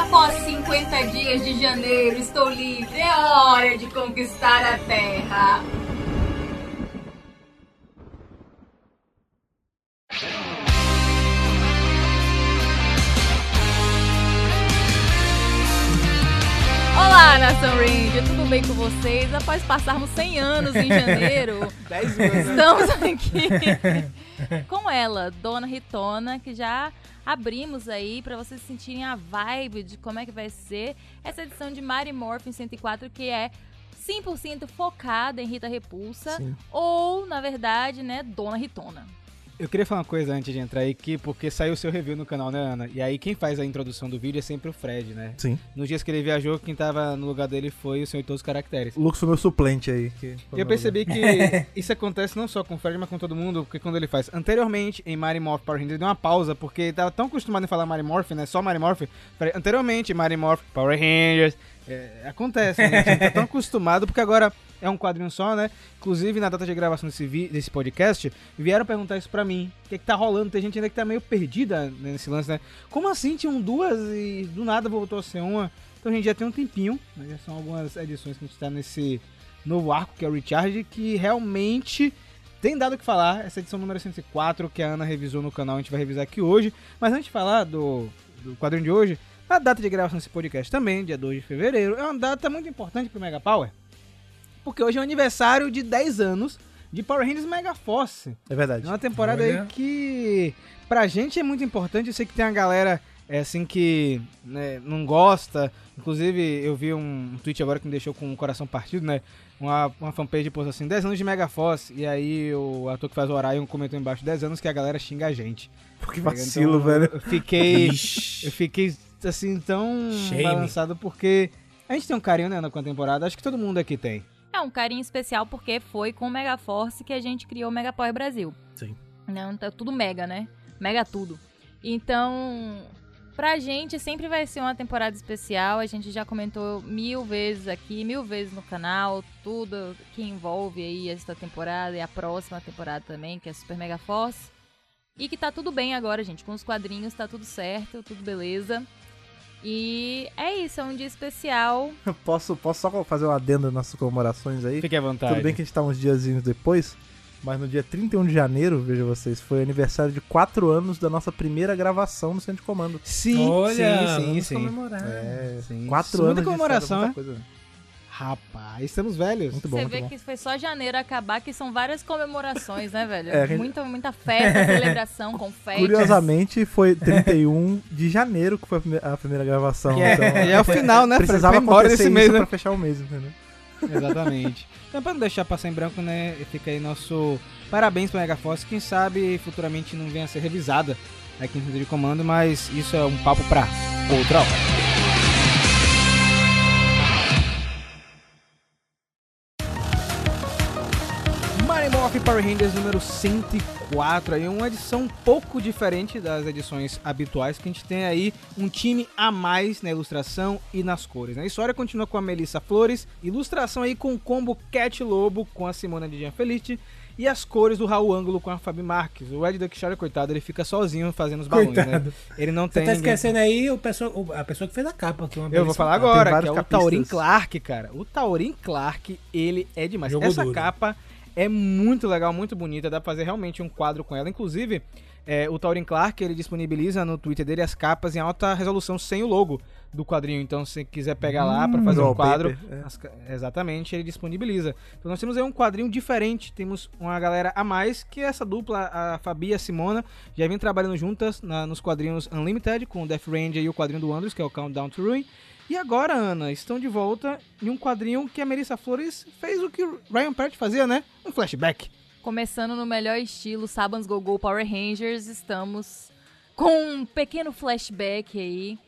Após 50 dias de janeiro, estou livre. É hora de conquistar a terra. Bem com vocês? Após passarmos 100 anos em janeiro, 10 anos. estamos aqui com ela, Dona Ritona, que já abrimos aí para vocês sentirem a vibe de como é que vai ser essa edição de Mary Morphin 104, que é 100% focada em Rita Repulsa, Sim. ou, na verdade, né, Dona Ritona. Eu queria falar uma coisa antes de entrar aí, que porque saiu o seu review no canal, né, Ana? E aí quem faz a introdução do vídeo é sempre o Fred, né? Sim. Nos dias que ele viajou, quem tava no lugar dele foi o Senhor de Todos os Caracteres. O Lux foi meu suplente aí. Eu percebi que isso acontece não só com o Fred, mas com todo mundo, porque quando ele faz anteriormente em Mary Morph Power Rangers, ele deu uma pausa, porque ele tava tão acostumado em falar Mary Morph, né? Só Mary Morph. Anteriormente, Mary Morph Power Rangers. É, acontece, né? A gente tá tão acostumado, porque agora é um quadrinho só, né? Inclusive, na data de gravação desse, desse podcast, vieram perguntar isso pra mim. O que, é que tá rolando? Tem gente ainda que tá meio perdida nesse lance, né? Como assim tinham duas e do nada voltou a ser uma? Então a gente já tem um tempinho, né? Já são algumas edições que a gente tá nesse novo arco, que é o Recharge, que realmente tem dado o que falar. Essa edição número 104, que a Ana revisou no canal, a gente vai revisar aqui hoje. Mas antes de falar do, do quadrinho de hoje, a data de gravação desse podcast também, dia 2 de fevereiro, é uma data muito importante pro Mega Power. Porque hoje é o aniversário de 10 anos de Power Rangers Mega Force. É verdade. É uma temporada Olha. aí que pra gente é muito importante. Eu sei que tem uma galera é, assim que né, não gosta. Inclusive, eu vi um tweet agora que me deixou com o coração partido, né? Uma, uma fanpage postou assim, 10 anos de Mega Force. E aí o ator que faz o Orion comentou embaixo, 10 anos que a galera xinga a gente. Que vacilo, Então, velho. Eu fiquei. Eu fiquei assim tão Shame. balançado porque a gente tem um carinho, né, Ana, com a temporada. Acho que todo mundo aqui tem. É um carinho especial porque foi com o Mega Force que a gente criou o Mega Power Brasil. Sim. Não, tá tudo mega, né? Mega tudo. Então, pra gente sempre vai ser uma temporada especial. A gente já comentou mil vezes aqui, mil vezes no canal, tudo que envolve aí esta temporada e a próxima temporada também, que é Super Mega Force. E que tá tudo bem agora, gente. Com os quadrinhos tá tudo certo, tudo beleza. E é isso, é um dia especial. Posso, posso só fazer um adendo nas nossas comemorações aí? Fique à vontade. Tudo bem que a gente tá uns diazinhos depois, mas no dia 31 de janeiro, veja vocês, foi aniversário de 4 anos da nossa primeira gravação no Centro de Comando. Sim, Olha, sim, sim, vamos sim. comemorar. É, Sim. 4 Segunda anos comemoração, de é? história, muita coisa. Rapaz, estamos velhos. Muito bom, Você muito vê bom. que foi só janeiro acabar, que são várias comemorações, né, velho? É, muita, muita festa, celebração, confete. Curiosamente, foi 31 de janeiro que foi a prime- a primeira gravação. Que é, então, é o final, né? Precisava acontecer desse isso mês, né? pra fechar o mês, entendeu? Exatamente. Então, pra não deixar passar em branco, né? Fica aí nosso parabéns pra Mega Force. Quem sabe futuramente não venha a ser revisada aqui no Centro de Comando, mas isso é um papo pra outra hora. Morph Power Rangers número 104, aí uma edição um pouco diferente das edições habituais, que a gente tem aí um time a mais na ilustração e nas cores. né? A história continua com a Melissa Flores, ilustração aí com o combo Cat Lobo com a Simona de Gianfelice e as cores do Raul Ângulo com a Fabi Marques. O Ed Duckshire, coitado, ele fica sozinho fazendo os balões, né? Coitado. Ele não Você tem tá ninguém- esquecendo aí o pessoa, o- a pessoa que fez a capa. Que é uma Eu vou falar agora, que é o capistas. Taurin Clark, cara. O Taurin Clark, ele é demais. Jogo Essa duro. capa é muito legal, muito bonita. Dá pra fazer realmente um quadro com ela. Inclusive, é, o Taurin Clark, ele disponibiliza no Twitter dele as capas em alta resolução sem o logo do quadrinho. Então, se quiser pegar lá pra fazer um wallpaper, quadro, é. as exatamente, ele disponibiliza. Então, nós temos aí um quadrinho diferente. Temos uma galera a mais, que é essa dupla, a Fabi e a Simona, já vem trabalhando juntas na- nos quadrinhos Unlimited, com o Death Ranger e o quadrinho do Andrews, que é o Countdown to Ruin. E agora, Ana, estão de volta em um quadrinho que a Melissa Flores fez o que o Ryan Pratt fazia, né? Um flashback. Começando no melhor estilo, Sabans Go Go Power Rangers, estamos com um pequeno flashback aí.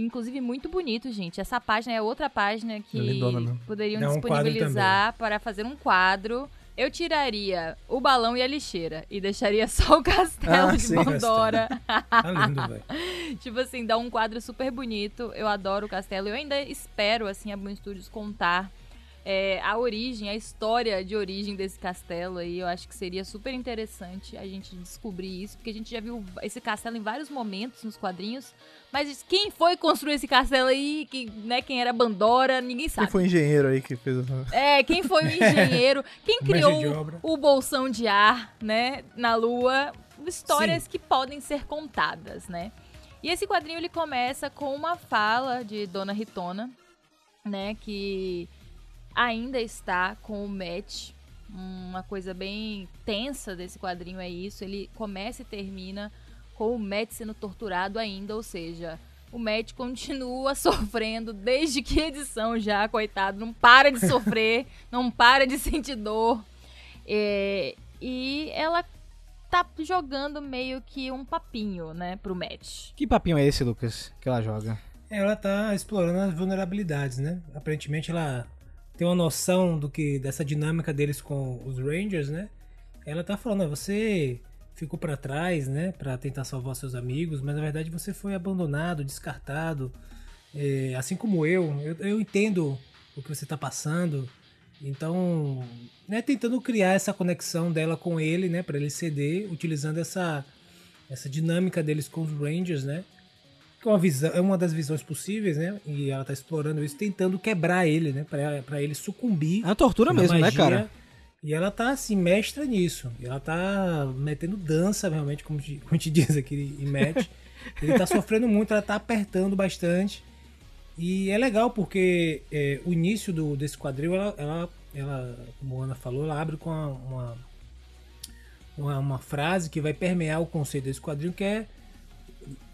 Inclusive muito bonito, gente. Essa página é outra página que É lindona mesmo. poderiam Dá um disponibilizar para fazer um quadro. Eu tiraria o balão e a lixeira e deixaria só o castelo Ah, de sim, Pandora. Tá lindo, velho. tipo assim, dá um quadro super bonito. Eu adoro o castelo. Eu ainda espero, assim, a Boom Studios contar é, a origem, a história de origem desse castelo aí. Eu acho que seria super interessante a gente descobrir isso, porque a gente já viu esse castelo em vários momentos nos quadrinhos. Mas quem foi construir esse castelo aí, que, né, quem era Bandora, ninguém sabe. Quem foi engenheiro aí que fez É, quem foi o engenheiro, quem criou o bolsão de ar, né, na Lua. Histórias Sim. que podem ser contadas, né? E esse quadrinho ele começa com uma fala de Dona Ritona, né, que ainda está com o Matt. Uma coisa bem tensa desse quadrinho é isso. Ele começa e termina com o Matt sendo torturado ainda, ou seja, o Matt continua sofrendo desde que edição já, coitado, não para de sofrer, não para de sentir dor. É, e ela tá jogando meio que um papinho, né, pro Matt. Que papinho é esse, Lucas, que ela joga? Ela tá explorando as vulnerabilidades, né? Aparentemente ela tem uma noção do que dessa dinâmica deles com os Rangers, né? Ela tá falando, ah, você ficou para trás, né, para tentar salvar seus amigos, mas na verdade você foi abandonado, descartado, é, assim como eu, eu, eu entendo o que você tá passando. Então, né, tentando criar essa conexão dela com ele, né, para ele ceder, utilizando essa essa dinâmica deles com os Rangers, né? É uma visão, é uma das visões possíveis, né? E ela tá explorando isso, tentando quebrar ele, né? Pra, pra ele sucumbir. É uma tortura mesmo, né, magia, né, cara? E ela tá, assim, mestra nisso. E ela tá metendo dança, realmente, como te, como te diz aqui em match. ele tá sofrendo muito, ela tá apertando bastante. E é legal porque é, o início do, desse quadril, ela, ela, ela, como a Ana falou, ela abre com uma, uma, uma frase que vai permear o conceito desse quadrinho, que é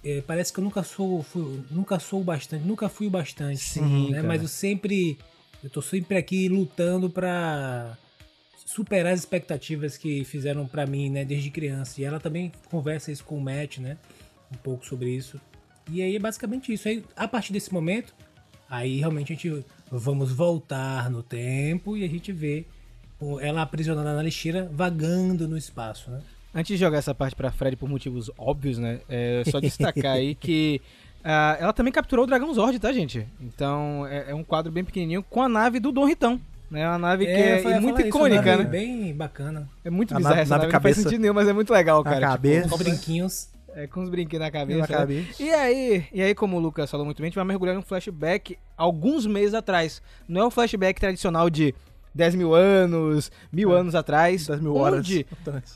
é, parece que eu nunca sou, fui, nunca sou bastante, nunca fui bastante, Sim, né? Mas eu sempre, eu tô sempre aqui lutando para superar as expectativas que fizeram para mim, né, desde criança. E ela também conversa isso com o Matt, né, um pouco sobre isso. E aí é basicamente isso. Aí, a partir desse momento, aí realmente a gente vamos voltar no tempo e a gente vê ela aprisionada na lixeira vagando no espaço, né? Antes de jogar essa parte pra Fred por motivos óbvios, né? É só destacar aí que uh, ela também capturou o Dragão Zord, tá, gente? Então é, é, um quadro bem pequenininho com a nave do Dom Ritão. Né, uma nave é, que é, muito icônica, isso, né? Bem bacana. É muito bizarra essa nave, nave não faz sentido nenhum, mas é muito legal, cara. Tipo, cabeça. com brinquinhos. É, com os brinquedos na cabeça. Na né? cabeça. E aí, e aí, como o Lucas falou muito bem, a gente vai mergulhar num flashback alguns meses atrás. Não é o flashback tradicional de 10 mil anos, mil é. anos atrás. 10 mil horas. Onde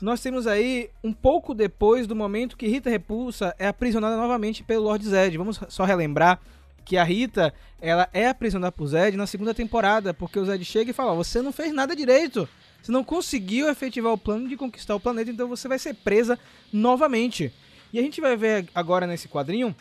nós temos aí um pouco depois do momento que Rita Repulsa é aprisionada novamente pelo Lord Zed. Vamos só relembrar que a Rita, ela é aprisionada por Zed na segunda temporada, porque o Zed chega e fala: "Você não fez nada direito. Você não conseguiu efetivar o plano de conquistar o planeta, então você vai ser presa novamente". E a gente vai ver agora nesse quadrinho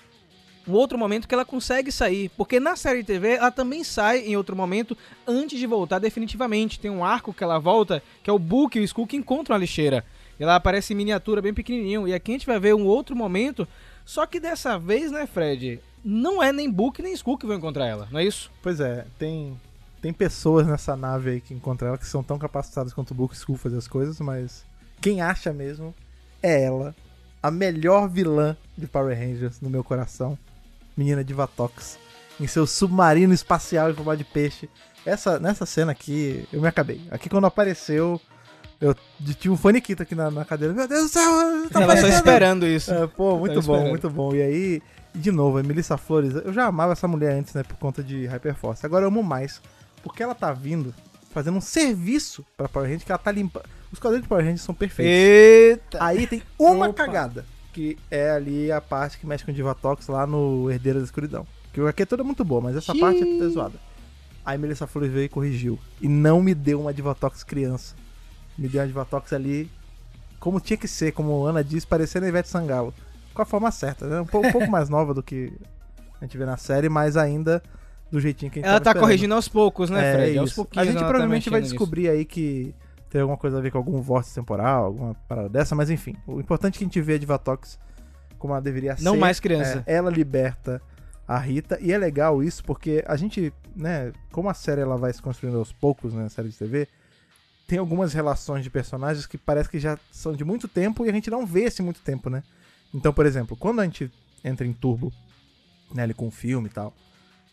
um outro momento que ela consegue sair, porque na série de TV ela também sai em outro momento antes de voltar definitivamente. Tem um arco que ela volta, que é o Book e o Skull que encontram a lixeira. Ela aparece em miniatura bem pequenininho. E aqui a gente vai ver um outro momento, só que dessa vez, né, Fred, não é nem Book nem Skull que vão encontrar ela, não é isso? Pois é, tem tem pessoas nessa nave aí que encontram ela que são tão capacitadas quanto o Book e Skull fazer as coisas, mas quem acha mesmo é ela, a melhor vilã de Power Rangers no meu coração menina de Vatox em seu submarino espacial em forma de peixe. Essa, nessa cena aqui, eu me acabei. Aqui quando apareceu, eu tive um faniquito aqui na, na cadeira. Meu Deus do céu! Tá Ela só esperando isso. É, pô, muito bom, esperando. muito bom. E aí, de novo, a Melissa Flores, eu já amava essa mulher antes, né, por conta de Hyperforce. Agora eu amo mais, porque ela tá vindo fazendo um serviço pra Power Rangers, que ela tá limpando. Os quadrinhos de Power Rangers são perfeitos. Eita! Aí tem uma Opa. cagada que é ali a parte que mexe com o Divatox lá no Herdeiro da Escuridão. Que aqui é toda muito boa, mas essa Xiii. parte é zoada. Aí Melissa Flores veio e corrigiu. E não me deu uma Divatox criança. Me deu uma Divatox ali como tinha que ser, como a Ana diz, parecendo a Ivete Sangalo. Com a forma certa, né? Um pouco, um pouco mais nova do que a gente vê na série, mas ainda do jeitinho que a gente Ela tá esperando. corrigindo aos poucos, né, é, Fred? Aos pouquinhos. A gente tá provavelmente tá vai descobrir nisso. aí que tem alguma coisa a ver com algum vórtice temporal, alguma parada dessa, mas enfim. O importante é que a gente vê a Divatox como ela deveria Não ser. Não mais criança. É, ela liberta a Rita, e é legal isso porque a gente, né, como a série ela vai se construindo aos poucos, né, a série de TV, tem algumas relações de personagens que parece que já são de muito tempo e a gente não vê esse muito tempo, né? Então, por exemplo, quando a gente entra em Turbo, né, ali com o filme e tal,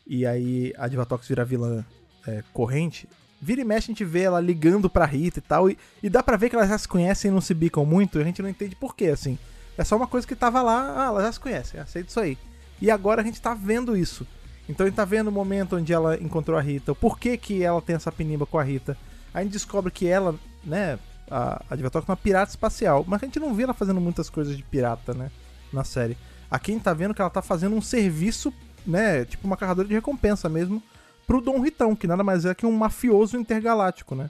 e aí a Divatox vira vilã é, corrente, Vira e mexe a gente vê ela ligando pra Rita e tal. E, e dá pra ver que elas já se conhecem e não se bicam muito. E a gente não entende por quê, assim. É só uma coisa que tava lá, ah, elas já se conhecem, aceita isso aí. E agora a gente tá vendo isso. Então a gente tá vendo o momento onde ela encontrou a Rita, o porquê que ela tem essa penimba com a Rita. Aí a gente descobre que ela, né, a, a Divatox é uma pirata espacial. Mas a gente não vê ela fazendo muitas coisas de pirata, né, na série. Aqui a gente tá vendo que ela tá fazendo um serviço, né, tipo uma carregadora de recompensa mesmo, pro Dom Ritão, que nada mais é que um mafioso intergaláctico, né.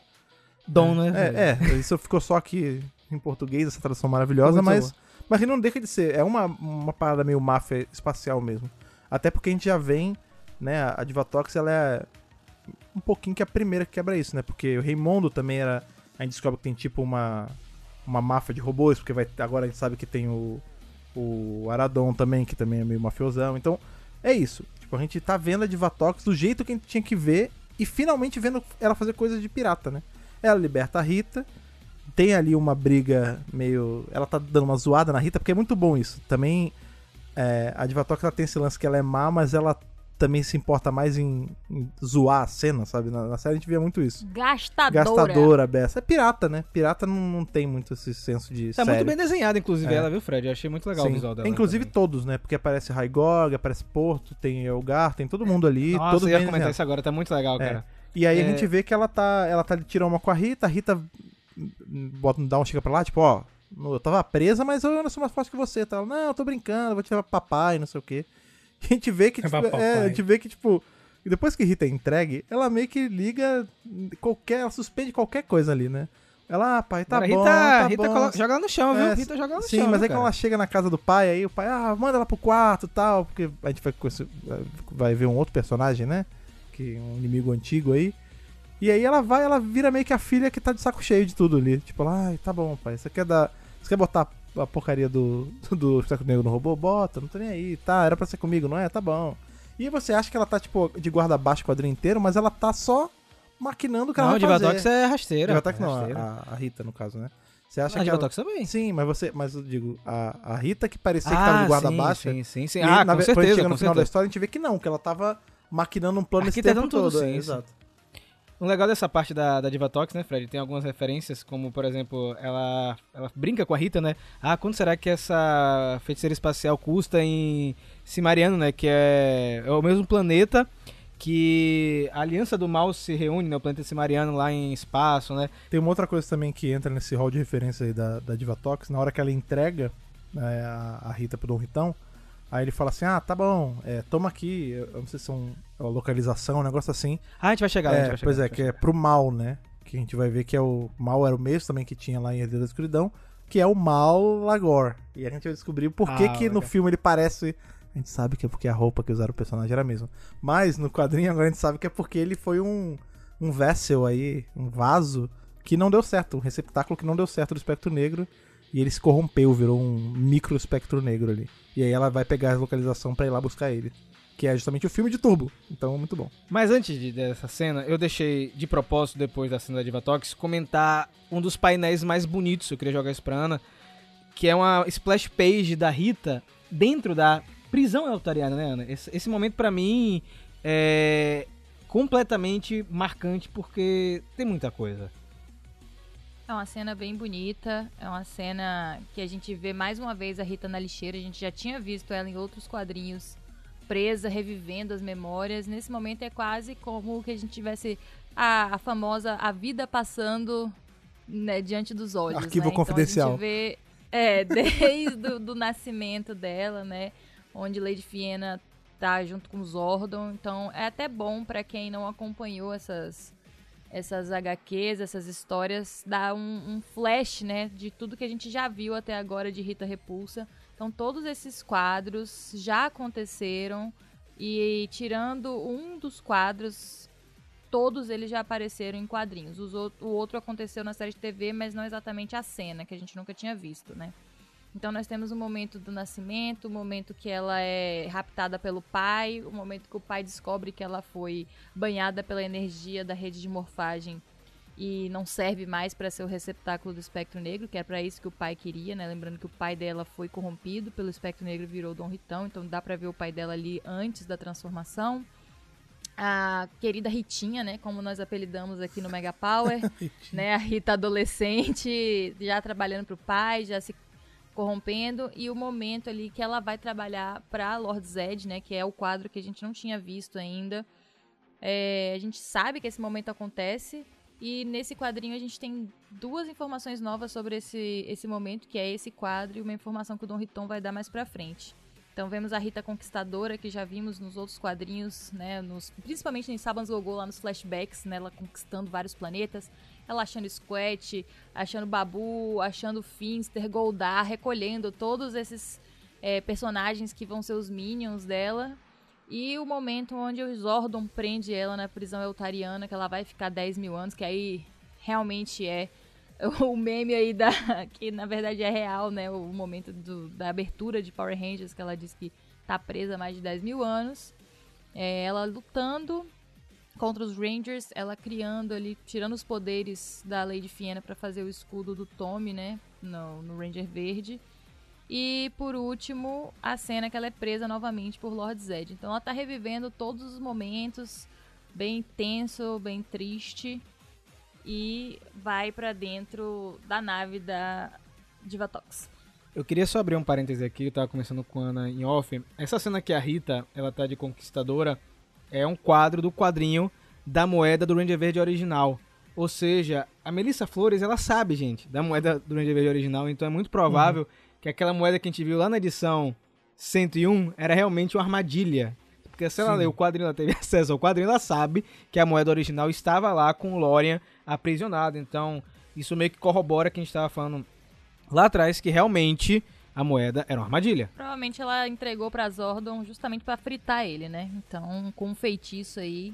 Dom, né? É, é, isso ficou só aqui em português, essa tradução maravilhosa, Muito mas, boa. mas que não deixa de ser. É uma, uma parada meio máfia espacial mesmo. Até porque a gente já vem, né? A Divatox, ela é um pouquinho que a primeira que quebra isso, né? Porque o Raimundo também era. A gente descobre que tem tipo uma, uma máfia de robôs, porque vai, agora a gente sabe que tem o, o Aradon também, que também é meio mafiosão. Então, é isso. Tipo, a gente tá vendo a Divatox do jeito que a gente tinha que ver e finalmente vendo ela fazer coisas de pirata, né? Ela liberta a Rita. Tem ali uma briga meio. Ela tá dando uma zoada na Rita, porque é muito bom isso. Também é, a Divatox ela tem esse lance que ela é má, mas ela também se importa mais em, em zoar a cena, sabe? Na, na série a gente via muito isso. Gastadora. Gastadora, beça. É pirata, né? Pirata não, não tem muito esse senso de Tá série. muito bem desenhada, inclusive, É. ela, viu, Fred? Eu achei muito legal Sim. o visual dela. Inclusive também. todos, né? Porque aparece Raigorg, aparece Porto, tem Elgar, tem todo mundo ali. Nossa, todos eu ia bem comentar desenhados. isso agora, tá muito legal, É. cara. E aí a É. gente vê que ela tá, ela tá tirando uma com a Rita, a Rita bota, dá um chega pra lá, tipo, ó, eu tava presa, mas eu ainda sou mais forte que você, tá? Ela, não, eu tô brincando, vou te levar pra papai, não sei o quê. A gente vê que, tipo, é, a gente vê que, tipo, depois que Rita é entregue, ela meio que liga qualquer, ela suspende qualquer coisa ali, né? Ela, ah, pai, tá Agora, bom, Rita, tá Rita bom. colo- joga ela no chão, viu? É, Rita joga ela no Sim, chão. mas viu, aí quando cara? ela chega na casa do pai, aí o pai, ah, manda ela pro quarto e tal, porque a gente vai, vai ver um outro personagem, né? Que é um inimigo antigo aí. E aí ela vai, ela vira meio que a filha que tá de saco cheio de tudo ali. Tipo, ai, tá bom, pai, você quer dar. Você quer botar a porcaria do, do saco negro no robô? Bota, não tô nem aí, tá, era pra ser comigo, não é? Tá bom. E você acha que ela tá, tipo, de guarda baixo o quadrinho inteiro, mas ela tá só maquinando o que ela Não, vai fazer. Divatox é rasteira. Divatox é não, rasteira. a, a Rita, no caso, né? Você acha Ah, que ela... Divatox também. Sim, mas você, mas eu digo, a, a Rita que parecia que tava de guarda Ah, sim, baixa. Sim, sim, sim. Ah, na, com ve- quando a certeza, chega no final da certeza. história, a gente vê que não, que ela tava maquinando um plano esse tempo todo. sim, é, exato. O legal dessa parte da, da Divatox, né, Fred? Tem algumas referências, como, por exemplo, ela, ela brinca com a Rita, né? Ah, quanto será que essa feiticeira espacial custa em Cimariano, né? Que é, é o mesmo planeta que a Aliança do Mal se reúne, né? O planeta Cimariano lá em espaço, né? Tem uma outra coisa também que entra nesse hall de referência aí da, da Divatox, na hora que ela entrega né, a, a Rita pro Dom Ritão, aí ele fala assim, ah, tá bom, é, toma aqui, eu não sei se é um- é uma localização, um negócio assim. Ah, a gente vai chegar lá, a gente É, vai chegar. pois é, que é pro mal, né? Que a gente vai ver que é o mal era o mesmo também que tinha lá em Herdeiro da Escuridão, que é o mal Lagor. E a gente vai descobrir por que, Ah, que no legal. filme ele parece. A gente sabe que é porque a roupa que usaram o personagem era a mesma. Mas no quadrinho agora a gente sabe que é porque ele foi um, um vessel aí, um vaso, que não deu certo, um receptáculo que não deu certo do espectro negro. E ele se corrompeu, virou um micro espectro negro ali. E aí ela vai pegar a localização pra ir lá buscar ele. Que é justamente o filme de Turbo. Então, muito bom. Mas antes de- dessa cena, eu deixei de propósito, depois da cena da Divatox, comentar um dos painéis mais bonitos, eu queria jogar isso pra Ana, que é uma splash page da Rita dentro da prisão altariana, né, Ana? Esse, esse momento pra mim é completamente marcante porque tem muita coisa. É uma cena bem bonita, é uma cena que a gente vê mais uma vez a Rita na lixeira. A gente já tinha visto ela em outros quadrinhos presa, revivendo as memórias. Nesse momento é quase como que a gente tivesse a, a famosa a vida passando né, diante dos olhos. Arquivo né? Então confidencial. a gente vê é, desde o do nascimento dela, né? Onde Lady Fiena tá junto com Zordon. Então é até bom pra quem não acompanhou essas essas HQs, essas histórias, dá um, um flash, né, de tudo que a gente já viu até agora de Rita Repulsa. Então, todos esses quadros já aconteceram e, tirando um dos quadros, todos eles já apareceram em quadrinhos. O outro aconteceu na série de TV, mas não exatamente a cena, que a gente nunca tinha visto, né? Então nós temos o momento do nascimento, o momento que ela é raptada pelo pai, o momento que o pai descobre que ela foi banhada pela energia da rede de morfagem e não serve mais para ser o receptáculo do espectro negro, que é para isso que o pai queria, né? Lembrando que o pai dela foi corrompido pelo espectro negro e virou Dom Ritão, então dá para ver o pai dela ali antes da transformação. a querida Ritinha, né, como nós apelidamos aqui no Mega Power, né, a Rita adolescente, já trabalhando pro pai, já se corrompendo e o momento ali que ela vai trabalhar para Lord Zed, né, que é o quadro que a gente não tinha visto ainda. É, a gente sabe que esse momento acontece e nesse quadrinho a gente tem duas informações novas sobre esse, esse momento, que é esse quadro e uma informação que o Dom Riton vai dar mais pra frente. Então vemos a Rita Conquistadora, que já vimos nos outros quadrinhos, né? Nos, principalmente em Sabans Gogô, lá nos flashbacks, né? Ela conquistando vários planetas. Ela achando Squat, achando Babu, achando Finster, Goldar, recolhendo todos esses é, personagens que vão ser os minions dela. E o momento onde o Zordon prende ela na prisão eutariana, que ela vai ficar 10 mil anos, que aí realmente é o meme aí da. que na verdade é real, né? O momento do, da abertura de Power Rangers, que ela diz que tá presa há mais de 10 mil anos. É, ela lutando contra os Rangers, ela criando ali, tirando os poderes da Lady Fiena para fazer o escudo do Tommy, né? No, no Ranger Verde. E por último, a cena que ela é presa novamente por Lord Zed. Então ela tá revivendo todos os momentos, bem tenso, bem triste e vai para dentro da nave da Divatox. Eu queria só abrir um parêntese aqui, eu tava conversando com a Ana em off. Essa cena que a Rita, ela tá de conquistadora, é um quadro do quadrinho da moeda do Ranger Verde original. Ou seja, a Melissa Flores, ela sabe, gente, da moeda do Ranger Verde original, então é muito provável uhum. que aquela moeda que a gente viu lá na edição 101 era realmente uma armadilha. Porque se ela Sim. leu o quadrinho, ela teve acesso ao quadrinho, ela sabe que a moeda original estava lá com o Lorian aprisionado. Então, isso meio que corrobora que a gente estava falando lá atrás, que realmente a moeda era uma armadilha. Provavelmente ela entregou pra Zordon justamente para fritar ele, né? Então, com um feitiço aí.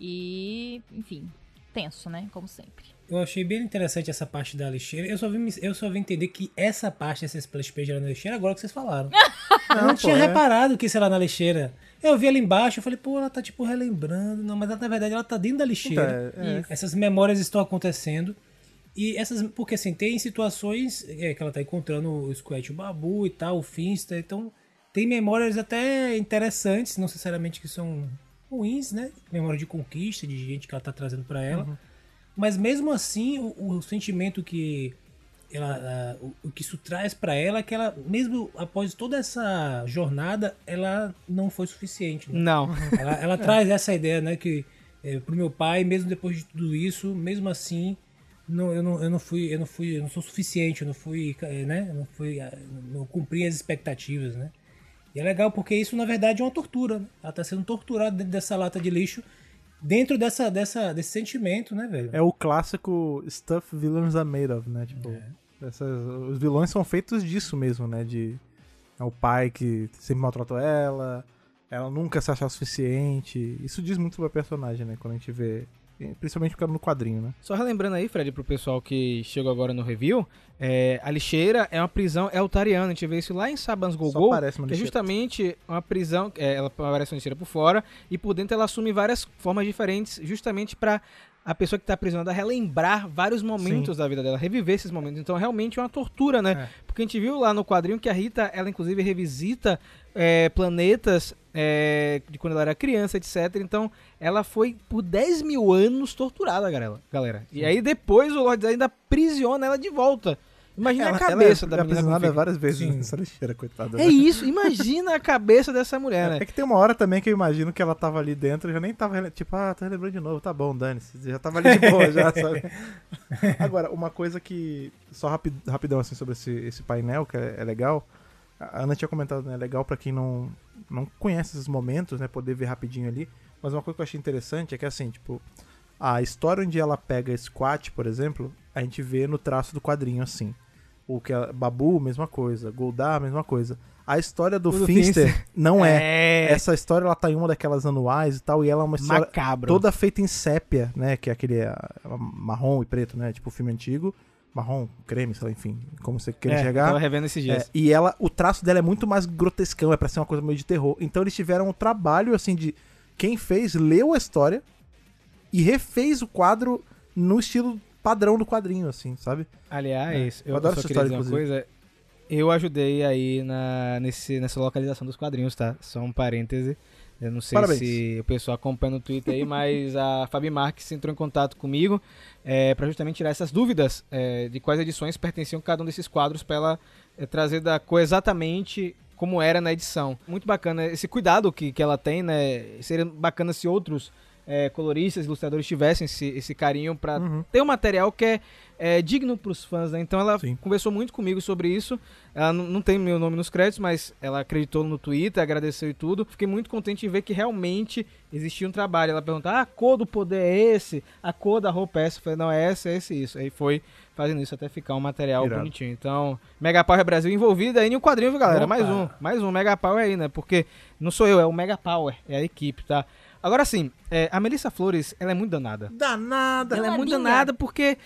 E, enfim, tenso, né? Como sempre. Eu achei bem interessante essa parte da lixeira. Eu só vim, eu só vim entender que essa parte, essa splash page era na lixeira, agora que vocês falaram. eu não, tinha pô, é. reparado que isso era na lixeira. Eu vi ali embaixo, eu falei, pô, ela tá tipo relembrando. Não, mas na verdade ela tá dentro da lixeira. Então, é, é. Essas memórias estão acontecendo. E essas, porque assim, tem situações é, que ela tá encontrando o Squat, o Babu e tal, o Finster. Então, tem memórias até interessantes, não necessariamente que são ruins, né? Memória de conquista, de gente que ela tá trazendo para ela. Uhum. Mas mesmo assim, o, o sentimento que ela, uh, o, o, que isso traz para ela é que ela, mesmo após toda essa jornada, ela não foi suficiente. Né? Não. Ela, ela traz essa ideia, né, que é, pro meu pai, mesmo depois de tudo isso, mesmo assim, não, eu, não, eu não fui, eu não fui, eu não sou suficiente, eu não fui, é, né, eu não fui, ah, não cumpri as expectativas, né? E é legal porque isso na verdade é uma tortura. Né? Ela tá sendo torturada dentro dessa lata de lixo dentro dessa, dessa, desse sentimento, né, velho? É o clássico stuff villains are made of, né? Tipo, é. essas, os vilões são feitos disso mesmo, né? De é o pai que sempre maltratou ela, ela nunca se achar suficiente. Isso diz muito sobre a personagem, né? Quando a gente vê Principalmente ficando no quadrinho, né? Só relembrando aí, Fred, pro pessoal que chegou agora no review, é, a lixeira é uma prisão eutariana. A gente vê isso lá em Sabans Gogol, que é justamente uma prisão, é, ela aparece uma lixeira por fora, e por dentro ela assume várias formas diferentes, justamente para a pessoa que está aprisionada relembrar vários momentos Sim. da vida dela, reviver esses momentos. Então, realmente é uma tortura, né? É. Porque a gente viu lá no quadrinho que a Rita, ela inclusive revisita é, planetas é, de quando ela era criança, etc. Então, ela foi por 10 mil anos torturada, galera. galera. E aí, depois, o Lord ainda aprisiona ela de volta. Imagina ela, a cabeça ela é, da menina. aprisionada várias vezes Sim. nessa lixeira, coitada. É né? isso, imagina a cabeça dessa mulher, né? É que tem uma hora também que eu imagino que ela tava ali dentro, já nem tava, tipo, ah, tá lembrando de novo, tá bom, dane-se. Já tava ali de boa, já, sabe? Agora, uma coisa que, só rapid, rapidão assim sobre esse, esse painel, que é, é legal, a Ana tinha comentado, né, é legal para quem não, não conhece esses momentos, né, poder ver rapidinho ali, mas uma coisa que eu achei interessante é que, assim, tipo, a história onde ela pega Squat, por exemplo, a gente vê no traço do quadrinho, assim. O que é Babu, mesma coisa. Goldar, mesma coisa. A história do, Finster, Finster, não é. é. Essa história ela tá em uma daquelas anuais e tal, e ela é uma história Macabro. toda feita em sépia, né? Que é aquele é, marrom e preto, né? Tipo filme antigo. Marrom, creme, sei lá, enfim, como você quer é, enxergar. Tava revendo esses dias. É, e ela, o traço dela é muito mais grotescão, é pra ser uma coisa meio de terror. Então eles tiveram um trabalho, assim, de. Quem fez, leu a história e refez o quadro no estilo padrão do quadrinho, assim, sabe? Aliás, é. eu, eu adoro só queria dizer uma coisa. Eu ajudei aí na, nesse, nessa localização dos quadrinhos, tá? Só um parêntese. Eu não sei Parabéns. se o pessoal acompanha no Twitter aí, mas a Fabi Marques entrou em contato comigo é, para justamente tirar essas dúvidas é, de quais edições pertenciam cada um desses quadros para ela é, trazer da cor exatamente como era na edição. Muito bacana esse cuidado que, que ela tem, né? Seria bacana se outros é, coloristas, ilustradores tivessem esse, esse carinho para Uhum. ter um material que é, é, digno para os fãs, né? Então ela Sim. conversou muito comigo sobre isso. Ela não, tem meu nome nos créditos, mas ela acreditou no Twitter, agradeceu e tudo. Fiquei muito contente de ver que realmente existia um trabalho. Ela perguntou: ah, a cor do poder é esse? A cor da roupa é essa? Eu falei: não, é essa, é esse, isso. Aí foi fazendo isso até ficar um material Irado. bonitinho. Então, Mega Power Brasil envolvida aí no quadrinho, viu, galera? Opa. Mais um, mais um Mega Power aí, né? Porque não sou eu, é o Mega Power, é a equipe, tá? Agora sim, é, a Melissa Flores, ela é muito danada. Danada! Ela é muito danada porque,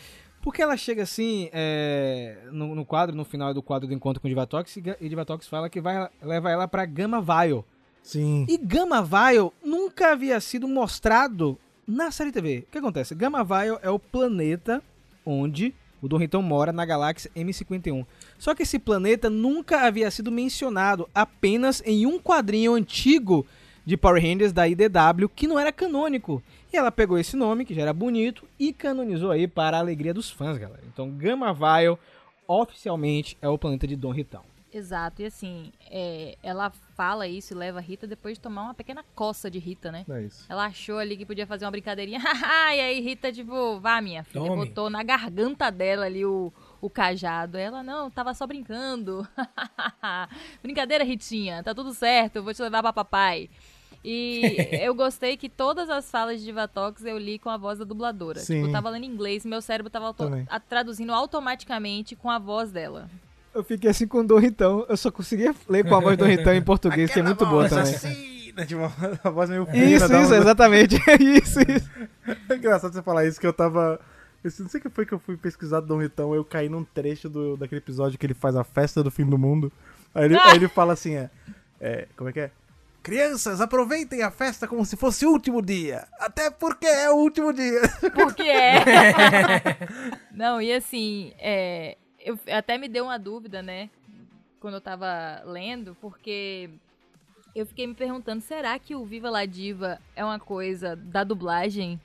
porque ela chega assim é, no, no quadro, no final do quadro do encontro com o Divatox, e Divatox fala que vai levar ela pra Gamma Vile. Sim. E Gamma Vile nunca havia sido mostrado na série TV. O que acontece? Gamma Vile é o planeta onde o Don Ritão mora na galáxia M51. Só que esse planeta nunca havia sido mencionado apenas em um quadrinho antigo de Power Rangers da IDW que não era canônico. E ela pegou esse nome, que já era bonito, e canonizou aí para a alegria dos fãs, galera. Então Gamma Vile oficialmente é o planeta de Don Ritão. Exato, e assim, é, ela fala isso e leva a Rita depois de tomar uma pequena coça de Rita, né? É isso. Ela achou ali que podia fazer uma brincadeirinha, e aí Rita, tipo, vá minha filha, Tome. botou na garganta dela ali o, o cajado. Ela, não, tava só brincando. Brincadeira, Ritinha, tá tudo certo, vou te levar pra papai. E eu gostei que todas as falas de Divatox eu li com a voz da dubladora. Sim. Tipo, eu tava lendo em inglês, meu cérebro tava auto- Também. a- traduzindo automaticamente com a voz dela. Eu fiquei assim com o Don Ritão. Eu só conseguia ler com a voz do Don Ritão em português, que é muito boa também. Assassina, tipo, a voz meio fina. Isso, isso, uma- exatamente. isso, isso. É engraçado você falar isso, que eu tava... Eu não sei o que foi que eu fui pesquisar do Dom Ritão, eu caí num trecho do, daquele episódio que ele faz a festa do fim do mundo. Aí ele, aí ele fala assim, é, é... Como é que é? Crianças, aproveitem a festa como se fosse o último dia. Até porque é o último dia. Porque é. Não, e assim, é, eu até me deu uma dúvida, né? Quando eu tava lendo, porque eu fiquei me perguntando, será que o Viva La Diva é uma coisa da dublagem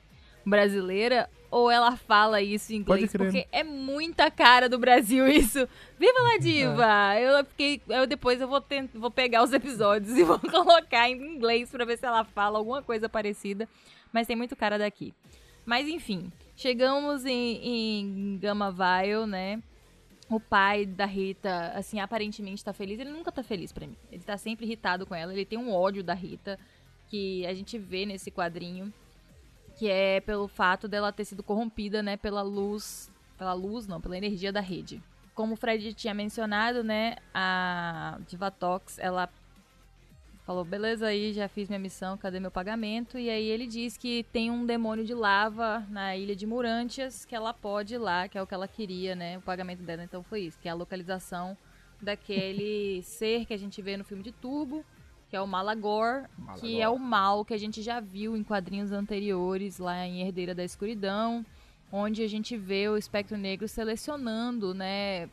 brasileira? Ou ela fala isso em Pode inglês? crer. Porque é muita cara do Brasil isso. Viva La Diva! É. Eu fiquei. Eu depois eu vou, tent, vou pegar os episódios e vou colocar em inglês pra ver se ela fala alguma coisa parecida. Mas tem muito cara daqui. Mas enfim, chegamos em, em Gama Vile, né? O pai da Rita, assim, aparentemente tá feliz. Ele nunca tá feliz pra mim. Ele tá sempre irritado com ela. Ele tem um ódio da Rita, que a gente vê nesse quadrinho. Que é pelo fato dela ter sido corrompida, né? Pela luz. Pela luz, não, pela energia da rede. Como o Fred tinha mencionado, né? A Divatox, ela falou, beleza aí, já fiz minha missão, cadê meu pagamento? E aí ele diz que tem um demônio de lava na ilha de Murantias, que ela pode ir lá, que é o que ela queria, né? O pagamento dela então foi isso, que é a localização daquele ser que a gente vê no filme de Turbo, que é o Malagor, que é o mal que a gente já viu em quadrinhos anteriores, lá em Herdeira da Escuridão, onde a gente vê o Espectro Negro selecionando, né?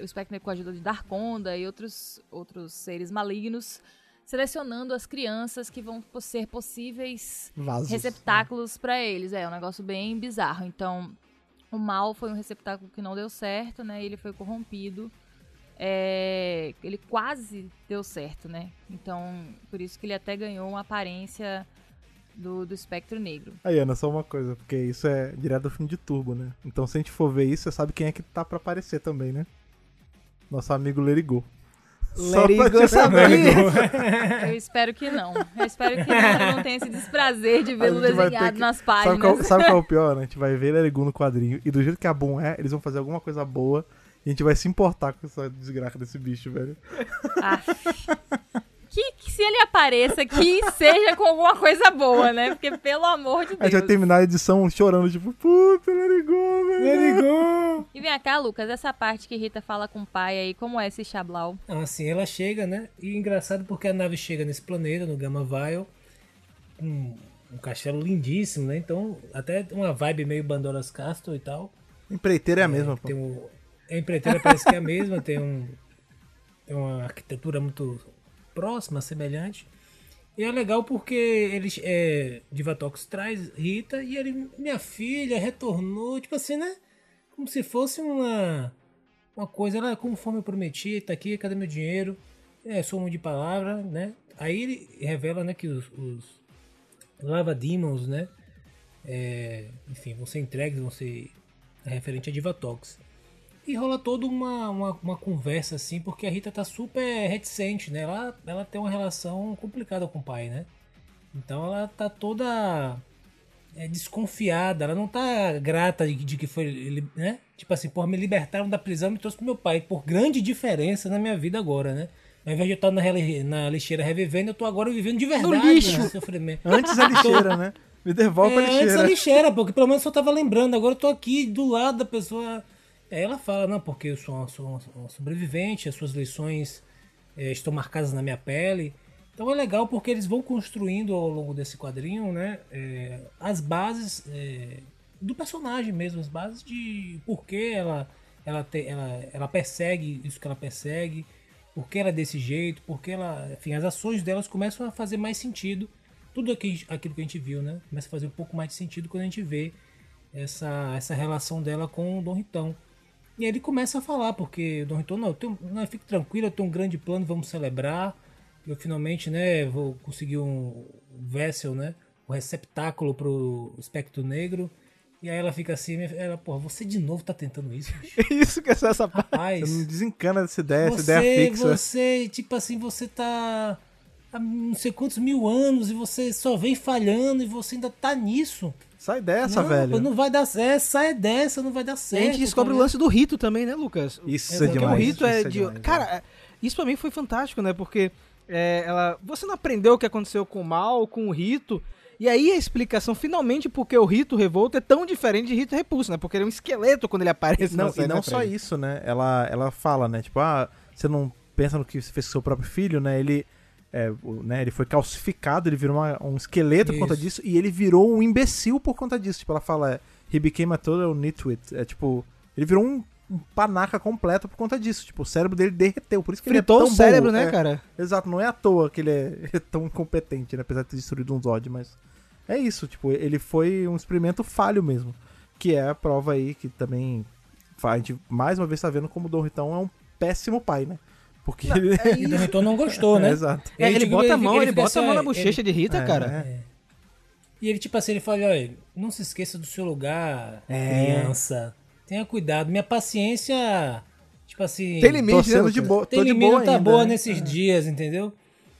O Espectro Negro com a ajuda de Darkonda e outros, outros seres malignos, selecionando as crianças que vão ser possíveis Vasos. receptáculos pra eles. É um negócio bem bizarro. Então, o mal foi um receptáculo que não deu certo, né? Ele foi corrompido. É, ele quase deu certo, né? Então, por isso que ele até ganhou uma aparência do, do espectro negro. Aí, Ana, só uma coisa, porque isso é direto do filme de Turbo, né? Então, se a gente for ver isso, você sabe quem é que tá pra aparecer também, né? Nosso amigo Lerigô. Só Let it pra go, te- sabia? Eu espero que não. Eu espero que não, não tenha esse desprazer de vê-lo desenhado que- nas Sabe páginas. qual, sabe qual é o pior, né? A gente vai ver Lerigô no quadrinho e do jeito que a Boom é, eles vão fazer alguma coisa boa a gente vai se importar com essa desgraça desse bicho, velho. Ah. Que, que se ele apareça, que seja com alguma coisa boa, né? Porque, pelo amor de A gente vai Deus. terminar a edição chorando, tipo, puta, Lerigô, velho. Let E vem cá, Lucas, essa parte que Rita fala com o pai aí, como é esse Xablau? Assim, ela chega, né? E engraçado porque a nave chega nesse planeta, no Gamma Vile, um, um castelo lindíssimo, né? Então, até uma vibe meio Bandoras Castle e tal. Empreiteira é a mesma, pô. Tem o, a empreiteira parece que é a mesma, tem um, é uma arquitetura muito próxima, semelhante. E é legal porque eles, é, Divatox traz Rita e ele, minha filha, retornou, tipo assim, né? Como se fosse uma, uma coisa, ela, conforme eu prometi, tá aqui, cadê meu dinheiro? É, sou de palavra, né? Aí ele revela, né, que os, os Lava Demons, né? É, enfim, vão ser entregues, vão ser referente a Divatox. E rola toda uma, uma, uma, conversa assim, porque a Rita tá super reticente, né? Ela, ela tem uma relação complicada com o pai, né? Então ela tá toda é, desconfiada, ela não tá grata de, de, que foi, né? Tipo assim, por me libertaram da prisão e me trouxe pro meu pai, por grande diferença na minha vida agora, né? Ao invés de eu estar na, na lixeira revivendo, eu tô agora vivendo de verdade. No lixo! Né? Sofrimento. Antes a lixeira, né? Me devolve é, a lixeira. Antes a lixeira, porque pelo menos eu tava lembrando. Agora eu tô aqui do lado da pessoa. Ela fala, não, porque eu sou uma, sou uma sobrevivente, as suas lições é, estão marcadas na minha pele. Então é legal porque eles vão construindo ao longo desse quadrinho, né, é, as bases é, do personagem mesmo, as bases de por que ela, ela, te, ela, ela persegue isso que ela persegue, por que ela é desse jeito, porque ela, enfim, as ações delas começam a fazer mais sentido. Tudo aquilo que a gente viu, né, começa a fazer um pouco mais de sentido quando a gente vê essa, essa relação dela com o Dom Ritão. E aí ele começa a falar, porque o Dom Riton, não, tenho, não, fique tranquilo, eu tenho um grande plano, vamos celebrar. Eu finalmente, né, vou conseguir um vessel, né, o um receptáculo pro espectro negro. E aí ela fica assim, ela, porra, você de novo tá tentando isso? isso que é essa parte. Rapaz, você não desencana dessa ideia, você, essa ideia fixa. Você, tipo assim, você tá há não sei quantos mil anos e você só vem falhando e você ainda tá nisso. Sai dessa, não, velho. Não vai dar certo, sai dessa, não vai dar certo. E a gente descobre o lance do rito também, né, Lucas? Isso é, é demais. o rito é, de. Demais, cara, é. isso pra mim foi fantástico, né? Porque é, ela. Você não aprendeu o que aconteceu com o mal, com o rito. E aí a explicação, finalmente, porque o Rito Revolto é tão diferente de Rito Repulso, né? Porque ele é um esqueleto quando ele aparece. Não, e não só isso, né? Ela, ela fala, né? Tipo, ah, você não pensa no que você fez com seu próprio filho, né? Ele é, né, ele foi calcificado, ele virou uma, um esqueleto Isso. por conta disso, e ele virou um imbecil por conta disso. Tipo, ela fala, é, he became a total nitwit. É tipo, ele virou um, um panaca completo por conta disso. Tipo, o cérebro dele derreteu, por isso que Fritou ele é tão o cérebro, bom. né, é, cara? Exato, não é à toa que ele é, é, tão incompetente, né, apesar de ter destruído um Zod, mas é isso, tipo, ele foi um experimento falho mesmo, que é a prova aí que também a gente mais uma vez tá vendo como o Dom Ritão é um péssimo pai, né? Porque não, ele... É, não gostou, né? É, exato. É, ele, ele, bota a mão, ele, ele bota a mão na bochecha de Rita, cara. É. E ele, tipo assim, ele fala, olha, não se esqueça do seu lugar, criança. Tenha cuidado. Minha paciência, tipo assim... Tem limite, né? de boa, tem limite, não tá ainda, boa né? nesses dias, entendeu?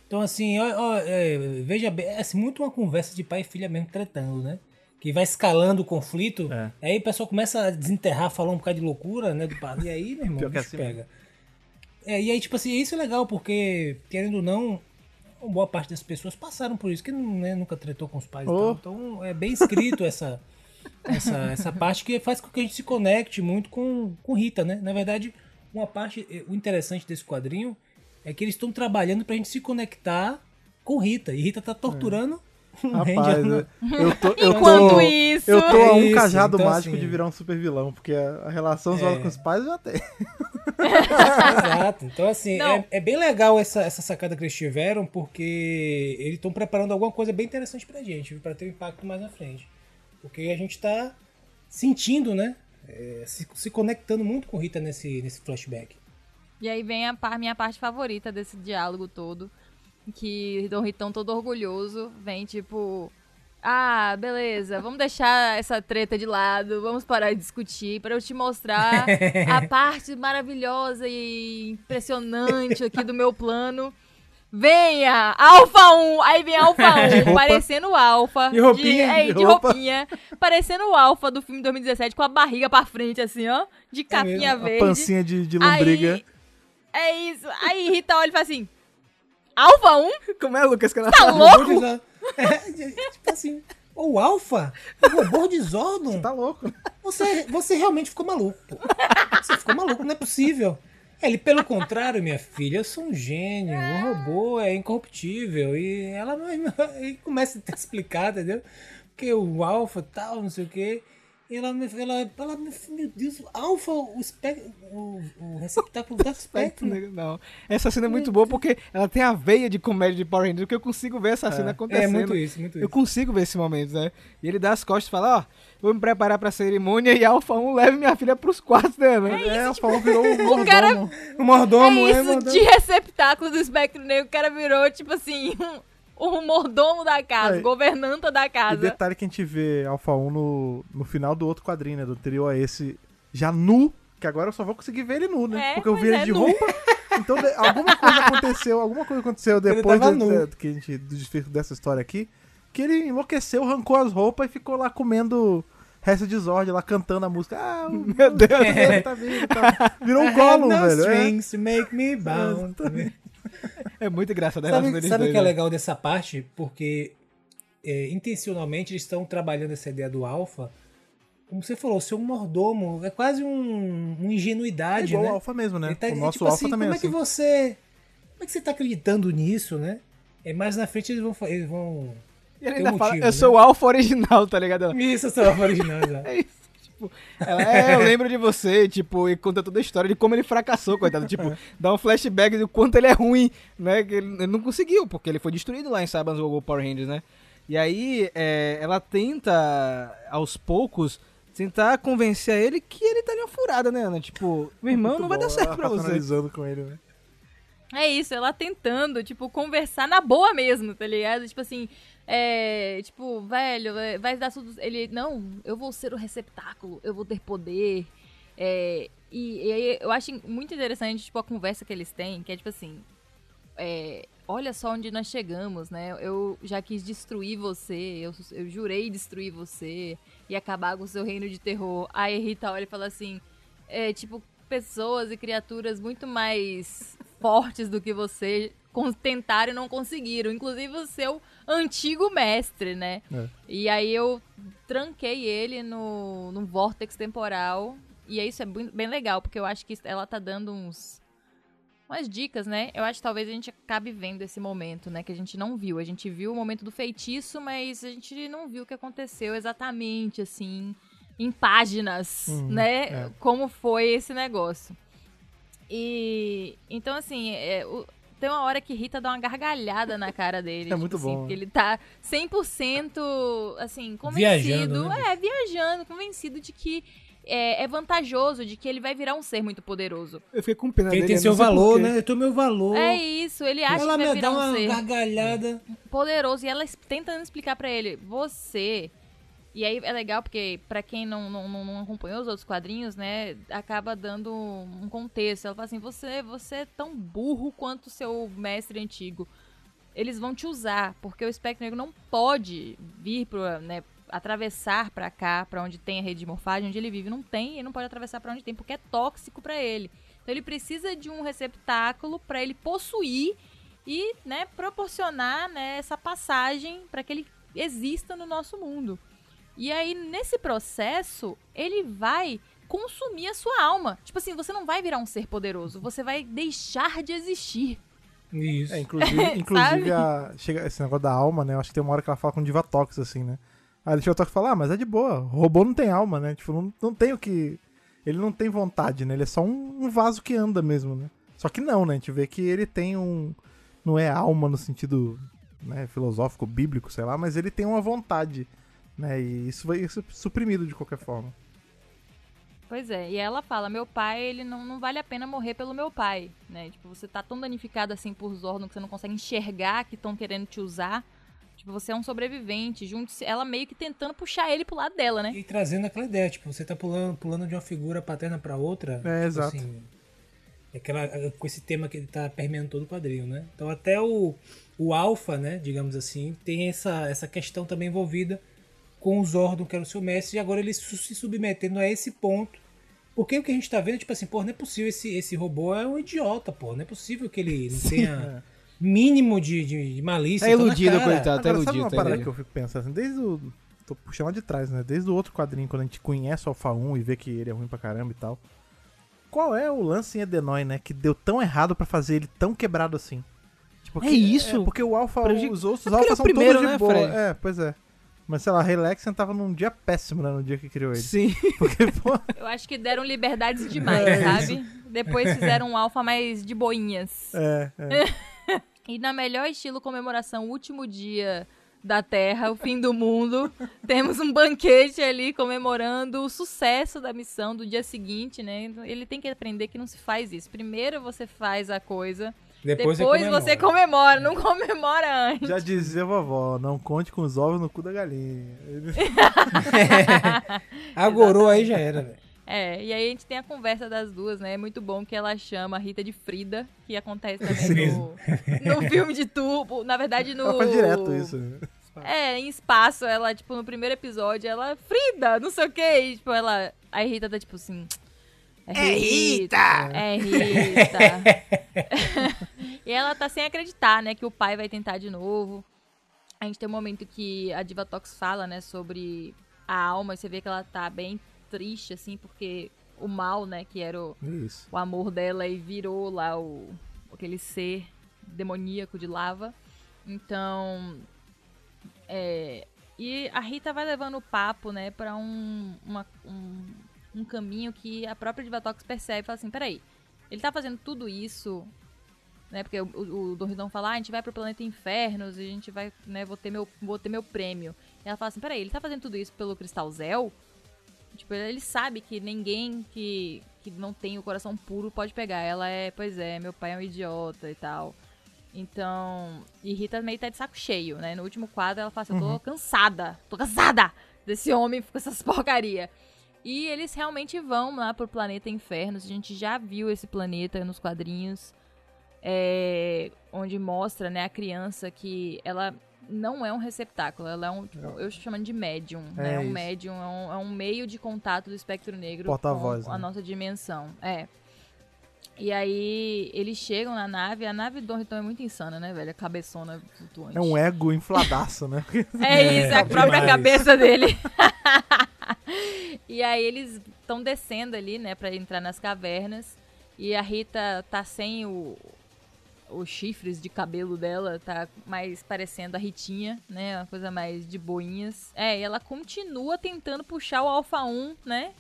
Então, assim, ó, ó é, veja bem, é assim, muito uma conversa de pai e filha mesmo tratando, né? Que vai escalando o conflito, é. aí o pessoal começa a desenterrar, falar um bocado de loucura, né? Do, e aí, meu irmão, Pior que assim pega. É, e aí, tipo assim, isso é legal, porque, querendo ou não, boa parte das pessoas passaram por isso, que né, nunca tretou com os pais. Oh. Então, é bem escrito essa, essa, essa parte que faz com que a gente se conecte muito com, com Rita, né? Na verdade, uma parte, o interessante desse quadrinho é que eles estão trabalhando pra gente se conectar com Rita. E Rita tá torturando. É. Rapaz, né? eu tô, eu Enquanto tô, isso. Eu tô a um cajado então, mágico assim, de virar um super vilão, porque a, a relação é... com os pais já tem. Exato. Então, assim, é, é, bem legal essa, essa sacada que eles tiveram, porque eles estão preparando alguma coisa bem interessante pra gente, para ter um impacto mais na frente. Porque a gente tá sentindo, né? É, se, se conectando muito com Rita nesse, nesse flashback. E aí vem a par, minha parte favorita desse diálogo todo. Que Dom Ritão todo orgulhoso vem tipo ah, beleza, vamos deixar essa treta de lado, vamos parar de discutir para eu te mostrar a parte maravilhosa e impressionante aqui do meu plano. Venha! Alfa 1! Aí vem Alfa 1, parecendo o Alfa. De roupinha. De, é, de, de roupinha. Parecendo o Alfa do filme 2017, com a barriga pra frente, assim, ó. De capinha é verde. A pancinha de, de lombriga. Aí, é isso. Aí Rita olha e fala assim: Alfa 1? Como é, Lucas? Que tá louco? É, tipo assim, o Alpha, o robô de Zordon. Você tá louco. Você, você realmente ficou maluco. Pô. Você ficou maluco, não é possível. Ele, pelo contrário, minha filha, eu sou um gênio. O robô é incorruptível. E ela e começa a te explicar, entendeu? Porque o Alpha tal, não sei o quê. E ela, me- ela, ela, meu Deus, Alpha, o, spec, o, o receptáculo da Spectrum. Não. Essa cena é muito boa porque ela tem a veia de comédia de Power Rangers, que eu consigo ver essa cena É acontecendo. muito isso, muito Eu isso. consigo ver esse momento, né? E ele dá as costas e fala, ó, vou me preparar pra cerimônia e Alpha 1 leve minha filha pros quartos dela. É, o Alpha 1 virou o mordomo. cara- O mordomo, é é, isso mordomo. de receptáculo do espectro negro. O cara virou, tipo assim, um, um mordomo da casa, É. governanta da E casa. detalhe que a gente vê Alpha 1 no, no final do outro quadrinho, né? Do anterior a esse, já nu, que agora eu só vou conseguir ver ele nu, né? É, Porque eu vi ele é, de nu. roupa. Então de- alguma coisa aconteceu, alguma coisa aconteceu depois do, nu. de- que a gente, do desfecho dessa história aqui, que ele enlouqueceu, arrancou as roupas e ficou lá comendo resto de Zord, lá cantando a música. Ah, o Meu Deus. Deus tá vindo, tá. Virou um have Gollum, no velho. é. strings to make me bound. É muito engraçado a relação Sabe, sabe o que é né? legal dessa parte? Porque é, intencionalmente eles estão trabalhando essa ideia do alfa. Como você falou, ser um mordomo é quase um, uma É ingenuidade, igual né? o Alpha mesmo, né? Tá- o é nosso tipo Alpha assim, também como é é que assim. você. Como é que você tá acreditando nisso, né? É mais na frente eles vão. Eles vão... E ele ainda um fala, motivo, eu né? sou o Alpha original, tá ligado? Isso, essa é a original, já. É isso. Tipo, ela, é, eu lembro de você, tipo, e conta toda a história de como ele fracassou, coitado. Tipo, dá um flashback do quanto ele é ruim, né? Que ele, ele não conseguiu, porque ele foi destruído lá em Saban's Go Power Rangers, né? E aí, é, ela tenta, aos poucos, tentar convencer ele que ele tá ali uma furada, né, Ana? Tipo, meu irmão, Muito não vai bom, dar certo ela pra você. racionalizando com ele, né? É isso, ela tentando, tipo, conversar na boa mesmo, tá ligado? Tipo assim, é. Tipo, velho, é, vai dar tudo. Ele, não, eu vou ser o receptáculo, eu vou ter poder. É, e, e aí eu acho muito interessante, tipo, a conversa que eles têm, que é tipo assim. é, olha só onde nós chegamos, né? Eu já quis destruir você, eu, eu jurei destruir você e acabar com o seu reino de terror. Aí Rita olha e fala assim: é, tipo, pessoas e criaturas muito mais fortes do que você tentaram e não conseguiram. Inclusive o seu antigo mestre, né? É. E aí eu tranquei ele no, no vórtex temporal. E é isso é bem bem legal, porque eu acho que ela tá dando uns. Umas dicas, né? Eu acho que talvez a gente acabe vendo esse momento, né? Que a gente não viu. A gente viu o momento do feitiço, mas a gente não viu o que aconteceu exatamente, assim, em páginas, Uhum, né? é. Como foi esse negócio. E. Então, assim, é, o- tem uma hora que Rita dá uma gargalhada na cara dele. É muito assim, bom, Porque ele tá 100% assim, convencido. Viajando, né? É, viajando, convencido de que é, é vantajoso, de que ele vai virar um ser muito poderoso. Eu fiquei com pena Ele dele. tem eu seu valor, né? Eu tenho meu valor. É isso, ele acha Ela que vai me virar dá um uma ser gargalhada. poderoso. E ela tentando explicar pra ele, você. E aí é legal porque, pra quem não, não, não- acompanhou os outros quadrinhos, né, acaba dando um contexto. Ela fala assim: você, você é tão burro quanto o seu mestre antigo. Eles vão te usar, porque o espectro negro não pode vir pro, né, atravessar pra cá, pra onde tem a rede de morfagem, onde ele vive. Não tem, ele não pode atravessar pra onde tem, porque é tóxico pra ele. Então ele precisa de um receptáculo pra ele possuir e, né, proporcionar né, essa passagem para que ele exista no nosso mundo. E aí, nesse processo, ele vai consumir a sua alma. Tipo assim, você não vai virar um ser poderoso, você vai deixar de existir. Isso. É, inclusive, inclusive a, chega esse negócio da alma, né? Eu acho que tem uma hora que ela fala com o Divatox, assim, né? Aí o Divatox fala, ah, mas é de boa, o robô não tem alma, né? Tipo, não, não tem o que... Ele não tem vontade, né? Ele é só um, um vaso que anda mesmo, né? Só que não, né? A gente vê que ele tem um... Não é alma no sentido né, filosófico, bíblico, sei lá, mas ele tem uma vontade, né? E isso vai ser suprimido de qualquer forma. Pois é, e ela fala, meu pai, ele não, não vale a pena morrer pelo meu pai, né? Tipo, você tá tão danificado assim por Zordon que você não consegue enxergar que estão querendo te usar. Tipo, você é um sobrevivente, junto ela meio que tentando puxar ele pro lado dela, né? E trazendo aquela ideia, tipo, você tá pulando, pulando de uma figura paterna pra outra. É, tipo exato. assim, é aquela, com esse tema que ele tá permeando todo o quadrinho, né? Então até o, o Alpha, né, digamos assim, tem essa, essa questão também envolvida com o Zordon, que era o seu mestre, e agora ele se submetendo a esse ponto. Porque o que a gente tá vendo, tipo assim, pô, não é possível, esse, esse robô é um idiota, pô. Não é possível que ele não tenha mínimo de, de, de malícia. Tá tá na iludido, cara. coitado. Tá Agora, sabe iludido, uma tá parada que eu fico pensando? assim, Desde o. Tô puxando lá de trás, né? Desde o outro quadrinho, quando a gente conhece o Alpha 1 e vê que ele é ruim pra caramba e tal. Qual é o lance em Edenoi, né? Que deu tão errado pra fazer ele tão quebrado assim? Tipo, É que- isso? porque o Alpha, Preju- os outros É é Alpha o são primeiro, todos de né, boa. Fred? É, pois é. Mas sei lá, Relaxan tava num dia péssimo, né? No dia que criou ele. Sim. Porque, pô, Eu acho que deram liberdades demais, É, sabe? Depois fizeram um alfa mais de boinhas. é, é. E na melhor estilo comemoração, último dia da Terra, o fim do mundo, temos um banquete ali comemorando o sucesso da missão do dia seguinte, né? Ele tem que aprender que não se faz isso. Primeiro você faz a coisa, Depois, depois, você você comemora, não comemora antes. Já dizia a vovó, não conte com os ovos no cu da galinha. Agorou aí já era, velho. É, e aí a gente tem a conversa das duas, né? É muito bom que ela chama a Rita de Frida, que acontece também no, no filme de tubo. Na verdade, no. Ela faz direto isso. né? É, em espaço, ela, tipo, no primeiro episódio, ela, Frida, não sei o que, e, tipo, ela, a Rita tá, tipo assim, é Rita! É Rita! e ela tá sem acreditar, né, que o pai vai tentar de novo. A gente tem um momento que a Diva Tox fala, né, sobre a alma, e você vê que ela tá bem triste, assim, porque o mal, né, que era o, Isso. o amor dela e virou lá o aquele ser demoníaco de lava. Então, é, e a Rita vai levando o papo, né, pra um, uma- um, um caminho que a própria Divatox percebe e fala assim, peraí, ele tá fazendo tudo isso, né, porque o, o, Ridão fala, ah, a gente vai pro planeta Infernos e a gente vai, né, vou ter meu, vou ter meu prêmio. E ela fala assim, peraí, ele tá fazendo tudo isso pelo Cristal Zel? Tipo, ele sabe que ninguém que, que não tem o coração puro pode pegar. Ela é, pois é, meu pai é um idiota e tal. Então, e Rita meio tá de saco cheio, né? No último quadro ela fala assim, eu tô cansada, tô cansada desse homem com essas porcaria. E eles realmente vão lá pro planeta Infernos. A gente já viu esse planeta nos quadrinhos. é, onde mostra, né, a criança que ela não é um receptáculo, ela é um, tipo, eu estou chamando de médium, né? É Um isso. médium é um, é um meio de contato do espectro negro Porta-voz, com a né? nossa dimensão. É. E aí eles chegam na nave, a nave do Dorriton é muito insana, né, velho? A cabeçona flutuante. É um ego infladaço, né? É É, isso, é a própria demais. cabeça dele. e aí eles estão descendo ali, né, pra entrar nas cavernas. E a Rita tá sem o, os chifres de cabelo dela, tá mais parecendo a Ritinha, né? Uma coisa mais de boinhas. É, e ela continua tentando puxar o Alpha 1, né?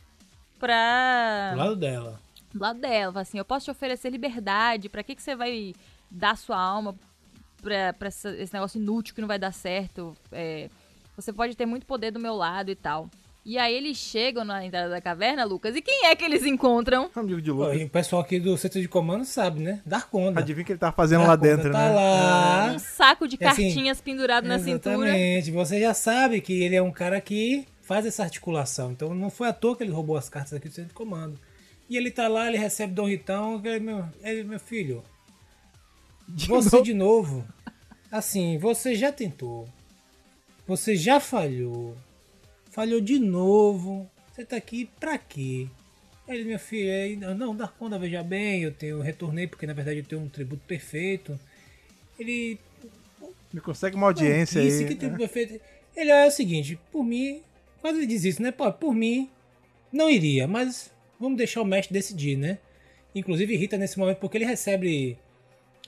Pra Do lado dela. do lado dela, assim, eu posso te oferecer liberdade, pra que que você vai dar sua alma pra, pra esse negócio inútil que não vai dar certo? É, você pode ter muito poder do meu lado e tal. E aí eles chegam na entrada da caverna, Lucas, e quem é que eles encontram? Amigo de Lucas. o pessoal aqui do centro de comando sabe, né? Darkonda. Adivinha o que ele tava fazendo lá Darkonda dentro, tá né? lá. Um saco de É assim, cartinhas pendurado na cintura. Exatamente. Você já sabe que ele é um cara que faz essa articulação. Então não foi à toa que ele roubou as cartas aqui do centro de comando. E ele tá lá, ele recebe Dom Ritão, ele, meu, ele, meu filho, você de novo. Assim, você já tentou. Você já falhou. Falhou de novo. Você tá aqui pra quê? Ele, meu filho, é, não, Darkonda, veja bem, eu tenho, eu retornei porque na verdade eu tenho um tributo perfeito. Ele Me consegue uma audiência disse aí. que tributo perfeito. Ele é o seguinte, por mim, quando ele diz isso, né? Pô, por mim, não iria, mas vamos deixar o mestre decidir, né? Inclusive Rita nesse momento, porque ele recebe.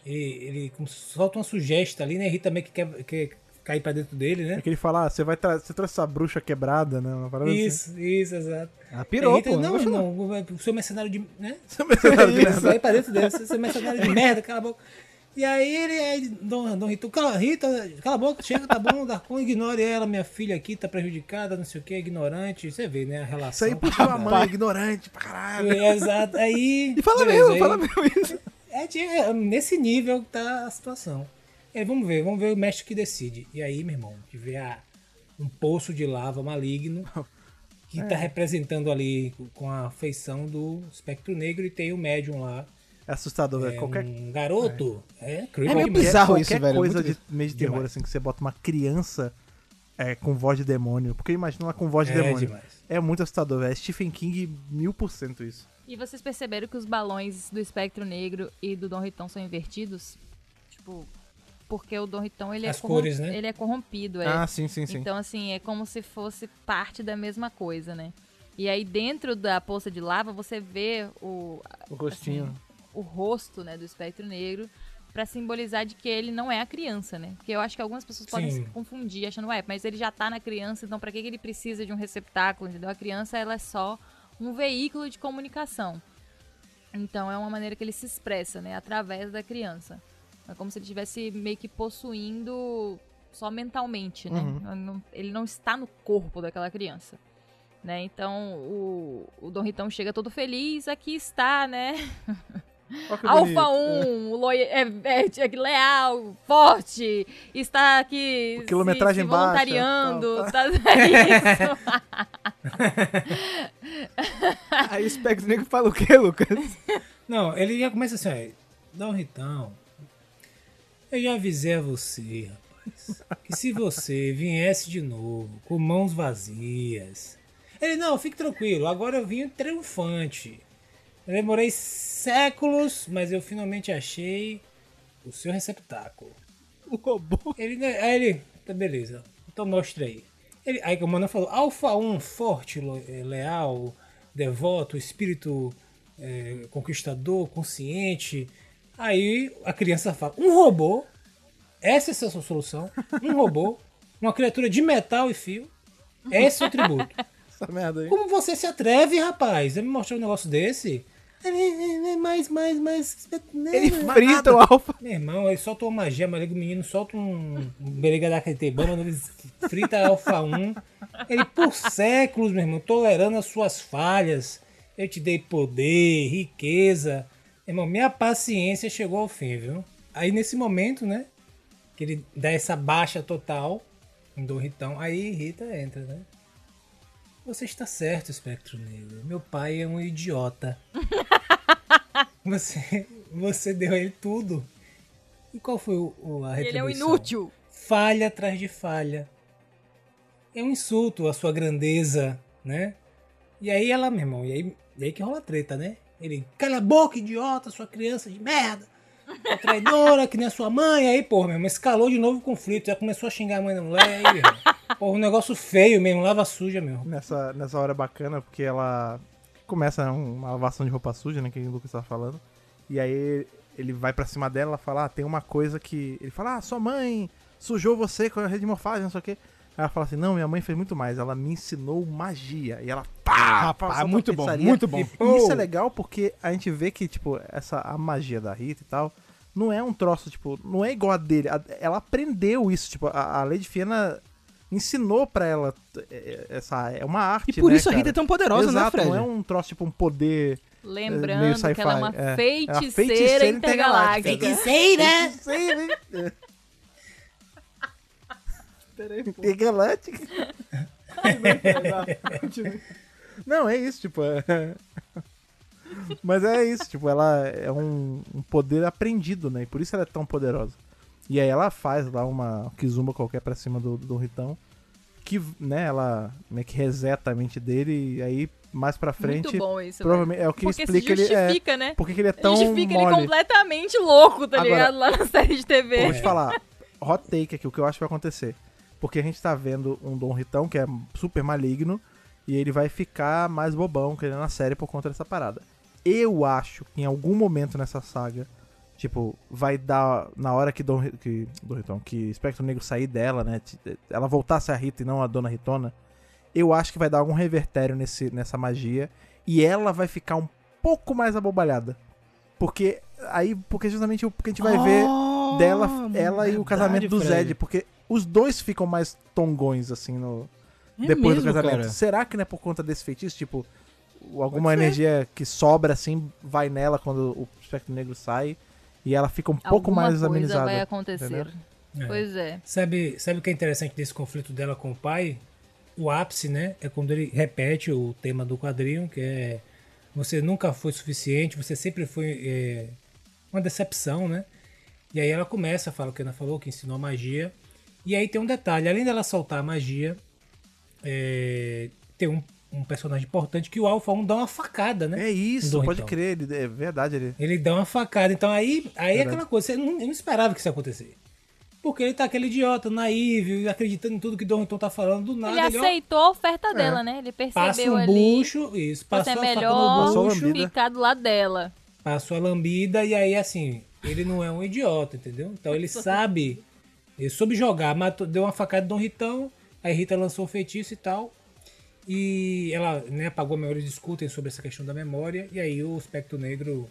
Ele, ele solta uma sugestão ali, né? Rita meio que quer, quer cair pra dentro dele, É né? que ele fala, ah, você vai você trouxe essa bruxa quebrada, né? Uma parada assim. Isso, isso, exato. Ah, pirou, Rita, pô. Não, Não, não. seu mercenário de. né? Isso. Isso, aí pra dentro dele, seu mercenário de merda, cala a boca. E aí ele, aí, Dom, Dom Rito, cala, Rita, cala a boca, chega, tá bom, Darkon, ignore ela, minha filha aqui tá prejudicada, não sei o que, ignorante. Você vê, né, a Isso relação. aí puxou a mãe, ignorante pra caralho. É, Exato, aí. E fala beleza, mesmo, aí- fala mesmo isso. é, de- é, nesse nível que tá a situação. E aí, vamos ver, vamos ver o mestre que decide. E aí, meu irmão, gente vê a- um poço de lava maligno que É. tá representando ali com a feição do espectro negro e tem o médium lá. É assustador, velho. É Qualquer, um garoto. É, creepy É meio bizarro isso, velho, coisa muito de meio de terror, Demais. assim, que você bota uma criança é, com voz de demônio. Porque imagina ela com voz de É demônio. demais. É muito assustador, velho. É Stephen King, mil por cento isso. E vocês perceberam que os balões do espectro negro e do Dom Ritão são invertidos? Tipo, porque o Dom Ritão ele, é, As corrom- cores, né? ele é corrompido. É. Ah, sim, sim, sim. Então, assim, é como se fosse parte da mesma coisa, né? E aí, dentro da poça de lava, você vê o, o rostinho. assim, o rosto né, do espectro negro Pra simbolizar de que ele não é a criança, né? Porque eu acho que algumas pessoas podem se Sim. confundir achando, ué, mas ele já tá na criança, então pra que que ele precisa de um receptáculo, entendeu? A criança, ela é só um veículo de comunicação. Então é uma maneira que ele se expressa, né? Através da criança. É como se ele estivesse meio que possuindo só mentalmente, né? Uhum. Ele não está no corpo daquela criança. Né? Então o, o Dom Ritão chega todo feliz, aqui está, né? Alfa bonito. 1, loia- é, é, é leal, forte, está aqui quilometragem se, se baixa, voluntariando, tal, tá, é isso. Aí o Spectre Negro fala o quê, Lucas? Não, ele já começa assim, ó. Dom Ritão, eu já avisei a você, rapaz, que se você viesse de novo com mãos vazias. Ele, não, fique tranquilo, agora eu vim triunfante. Eu demorei séculos, mas eu finalmente achei o seu receptáculo. O robô. Ele, né, aí ele, tá beleza, então mostra aí. Ele, aí que o mano falou, Alfa 1, forte, eh, leal, devoto, espírito eh, conquistador, consciente. Aí a criança fala, um robô, essa é a sua solução, um robô, uma criatura de metal e fio, esse é o tributo. Essa merda aí. Como você se atreve, rapaz, a me mostrar um negócio desse? Ele, mais, mais, mais... Ele frita o Alpha. Meu irmão, ele solta uma magia, mas o menino solta um, berega da Ketebana, ele frita Alfa 1. Ele, por séculos, meu irmão, tolerando as suas falhas. Eu te dei poder, riqueza. Irmão, minha paciência chegou ao fim, viu? Aí nesse momento, né? Que ele dá essa baixa total Dom Ritão, aí Rita entra, né? Você está certo, Espectro Negro. Meu pai é um idiota. Você, você deu a ele tudo. E qual foi o, o- a Ele é um retribuição? inútil. Falha atrás de falha. É um insulto à sua grandeza, né? E aí ela, meu irmão, e aí, e aí que rola treta, né? Ele, cala a boca, idiota, sua criança de merda. Traidora, que nem a sua mãe. Aí, porra, meu escalou de novo o conflito. Já começou a xingar a mãe da mulher. Aí, porra, um negócio feio mesmo, lava suja, meu. Nessa, nessa hora bacana, porque ela começa uma lavação de roupa suja, né? Que o Lucas tava falando. E aí ele vai pra cima dela, ela fala, ah, tem uma coisa que. Ele fala, ah, sua mãe sujou você com a rede de morfagem, não sei o quê. Ela fala assim, não, minha mãe fez muito mais, ela me ensinou magia. E ela, pá! Rapaz, solta muito a bom, muito bom. E isso é legal porque a gente vê que, tipo, essa, a magia da Rita e tal, não é um troço, tipo, não é igual a dele. A- ela aprendeu isso, tipo, a, a Lady Fiona ensinou pra ela é, essa é uma arte, E por né, isso a cara? Rita é tão poderosa, Exato, né, Fred? não é um troço tipo um poder meio Lembrando que ela é uma é. É uma feiticeira, feiticeira intergaláctica. intergaláctica. Feiticeira! Né? Intergaláctica. Não, é isso, tipo, é... Mas é isso, tipo, ela é um, um poder aprendido, né? E por isso ela é tão poderosa. E aí ela faz lá uma kizumba qualquer pra cima do, do Ritão. Que, né, ela meio que reseta a mente dele e aí mais pra frente. Muito bom isso, Provavelmente é o que Porque explica se ele. É, justifica, né? por que que ele é tão Justifica ele mole. completamente louco, tá Agora, ligado? Lá na série de TV. Vou te falar, hot take aqui, o que eu acho que vai acontecer. Porque a gente tá vendo um Dom Ritão que é super maligno e ele vai ficar mais bobão querendo na série por conta dessa parada. Eu acho que em algum momento nessa saga, tipo, vai dar na hora que Dom, que Dom Ritão, que Espectro Negro sair dela, né, ela voltasse a Rita e não a Dona Ritona, eu acho que vai dar algum revertério nesse, nessa magia e ela vai ficar um pouco mais abobalhada. Porque aí, porque justamente o que a gente vai ver dela, ela e o casamento do Fred. Zed, porque os dois ficam mais tongões, assim, no, É depois do mesmo, casamento. cara. Será que não é por conta desse feitiço? Tipo, alguma energia que sobra, assim, vai nela quando o espectro negro sai e ela fica um pouco Alguma mais coisa amenizada. vai acontecer. É. Pois é. Sabe, sabe o que é interessante desse conflito dela com o pai? O ápice, né? É quando ele repete o tema do quadrinho, que é você nunca foi suficiente, você sempre foi é, uma decepção, né? E aí ela começa, fala o que a Ana falou, que ensinou a magia. E aí tem um detalhe, além dela soltar a magia, é, tem um, um personagem importante que o Alpha 1 dá uma facada, né? É isso, Dom pode Ritão. crer, ele, é verdade. Ele... Ele dá uma facada. Então aí, aí é aquela coisa, você não, eu não esperava que isso ia acontecer. Porque ele tá aquele idiota, naíve, acreditando em tudo que Dom Ritão tá falando, do nada Ele ó, aceitou a oferta dela, né? Ele passa percebeu um ali. bucho, isso, Você passou é a faca melhor Passou a no bucho, lambida. ficar do lado dela. passou a lambida e aí assim, ele não é um idiota, entendeu? Então ele sabe, ele soube jogar, matou, deu uma facada de Dom Ritão, aí Rita lançou o feitiço e tal. E ela né, apagou a memória, discutem sobre essa questão da memória, e aí o espectro negro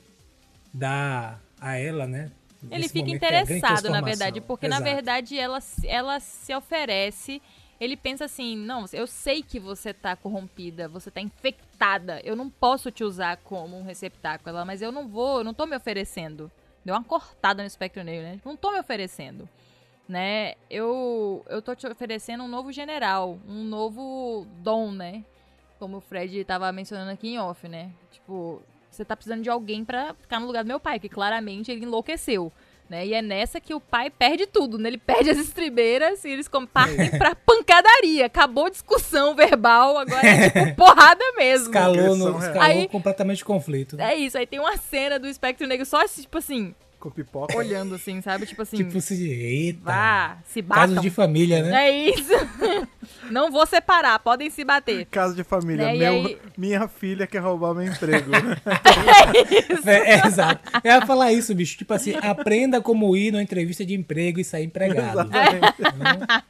dá a ela, né? Ele fica é interessado, na transformação. verdade, porque na Exato. verdade ela, ela se oferece. Ele pensa assim: não, eu sei que você tá corrompida, você tá infectada, eu não posso te usar como um receptáculo, Ela, mas eu não vou, eu não tô me oferecendo. Deu uma cortada no espectro negro, né? Não tô me oferecendo. Né? Eu, eu tô te oferecendo um novo general, um novo dom, né? Como o Fred tava mencionando aqui em off, né? Tipo, você tá precisando de alguém pra ficar no lugar do meu pai, que claramente ele enlouqueceu. Né? E é nessa que o pai perde tudo, né? Ele perde as estribeiras e eles partem pra pancadaria. Acabou a discussão verbal, agora é tipo porrada mesmo. Escalou, no, escalou Aí- completamente o conflito. É isso, aí tem uma cena do espectro negro só, tipo assim, Com pipoca. olhando assim, sabe? Tipo assim, Tipo assim, eita. vá, se batam. Casos de família, né? É isso. Não vou separar, podem se bater. Casa de família. Né, Meu, aí- Minha filha quer roubar meu emprego. É, é, exato. Eu ia falar isso, bicho. Tipo assim, aprenda como ir numa entrevista de emprego e sair empregado. Exatamente.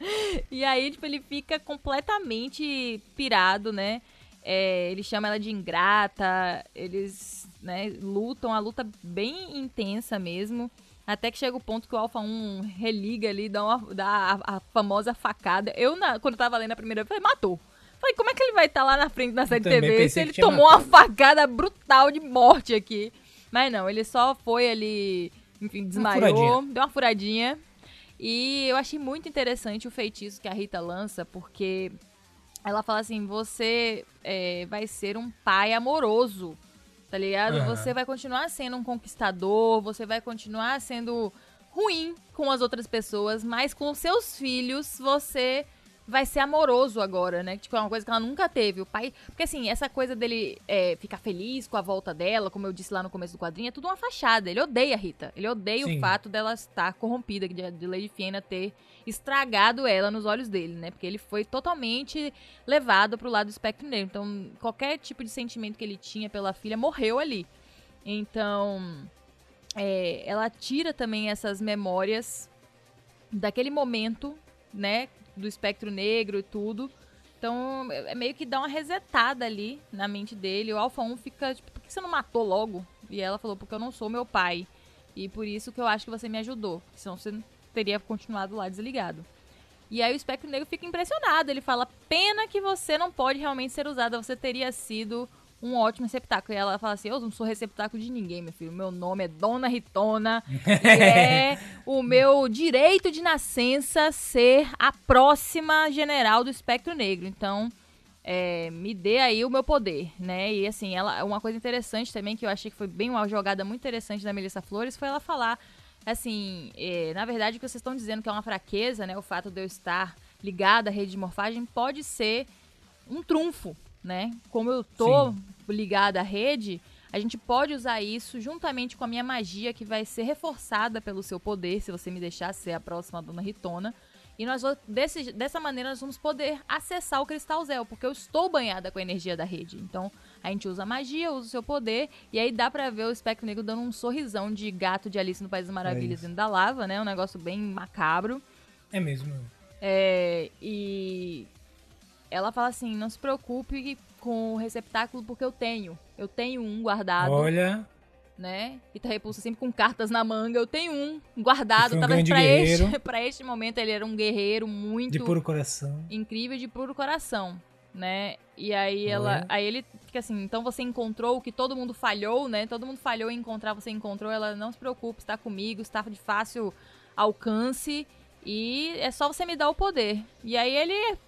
E aí, tipo, ele fica completamente pirado, né? É, ele chama ela de ingrata, eles né, lutam, a luta bem intensa mesmo. Até que chega o ponto que o Alpha 1 religa ali, dá, uma, dá a, a famosa facada. Eu, na- quando eu tava lendo a primeira vez, falei, matou. Falei, como é que ele vai estar lá na frente da série TV se ele tomou matado. uma facada brutal de morte aqui? Mas não, ele só foi ali, enfim, desmaiou, furadinha. deu uma furadinha. E eu achei muito interessante o feitiço que a Rita lança, porque ela fala assim: você é, vai ser um pai amoroso, tá ligado? Aham. Você vai continuar sendo um conquistador, você vai continuar sendo ruim com as outras pessoas, mas com seus filhos você vai ser amoroso agora, né? Tipo, é uma coisa que ela nunca teve. O pai. Porque assim, essa coisa dele é, ficar feliz com a volta dela, como eu disse lá no começo do quadrinho, é tudo uma fachada. Ele odeia a Rita. Ele odeia Sim. o fato dela estar corrompida, de, de Lady Fiena ter estragado ela nos olhos dele, né? Porque ele foi totalmente levado pro lado do espectro negro. Então, qualquer tipo de sentimento que ele tinha pela filha morreu ali. Então, é, ela tira também essas memórias daquele momento, né? Do espectro negro e tudo. Então, é é meio que dá uma resetada ali na mente dele. O Alpha 1 fica, tipo, por que você não matou logo? E ela falou, porque eu não sou meu pai. E por isso que eu acho que você me ajudou. Senão você teria continuado lá desligado. E aí o espectro negro fica impressionado. Ele fala: pena que você não pode realmente ser usada. Você teria sido um ótimo receptáculo. E ela fala assim: eu não sou receptáculo de ninguém, meu filho. Meu nome é Dona Ritona. e é o meu direito de nascença ser a próxima general do espectro negro. Então. é, me dê aí o meu poder, né? E assim, ela, uma coisa interessante também que eu achei que foi bem uma jogada muito interessante da Melissa Flores foi ela falar assim, é, na verdade o que vocês estão dizendo que é uma fraqueza, né? O fato de eu estar ligada à rede de morfagem pode ser um trunfo, né? Como eu tô ligada à rede, a gente pode usar isso juntamente com a minha magia que vai ser reforçada pelo seu poder, se você me deixar ser a próxima Dona Ritona. E nós desse, dessa maneira nós vamos poder acessar o Cristal Zel, porque eu estou banhada com a energia da rede. Então, a gente usa a magia, usa o seu poder, e aí dá pra ver o Espectro Negro dando um sorrisão de gato de Alice no País das Maravilhas isso. dentro da lava, né? Um negócio bem macabro. É mesmo. É, e ela fala assim: não se preocupe com o receptáculo, porque eu tenho. Eu tenho um guardado, Olha, né? E tá repulsa sempre com cartas na manga. Eu tenho um guardado. Um Talvez pra este, pra este momento ele era um guerreiro muito de puro coração. incrível de puro coração, né? E aí ela, Olha. aí ele fica assim, então você encontrou o que todo mundo falhou, né? Todo mundo falhou em encontrar, você encontrou. Ela não se preocupe, está comigo, está de fácil alcance e é só você me dar o poder. E aí ele,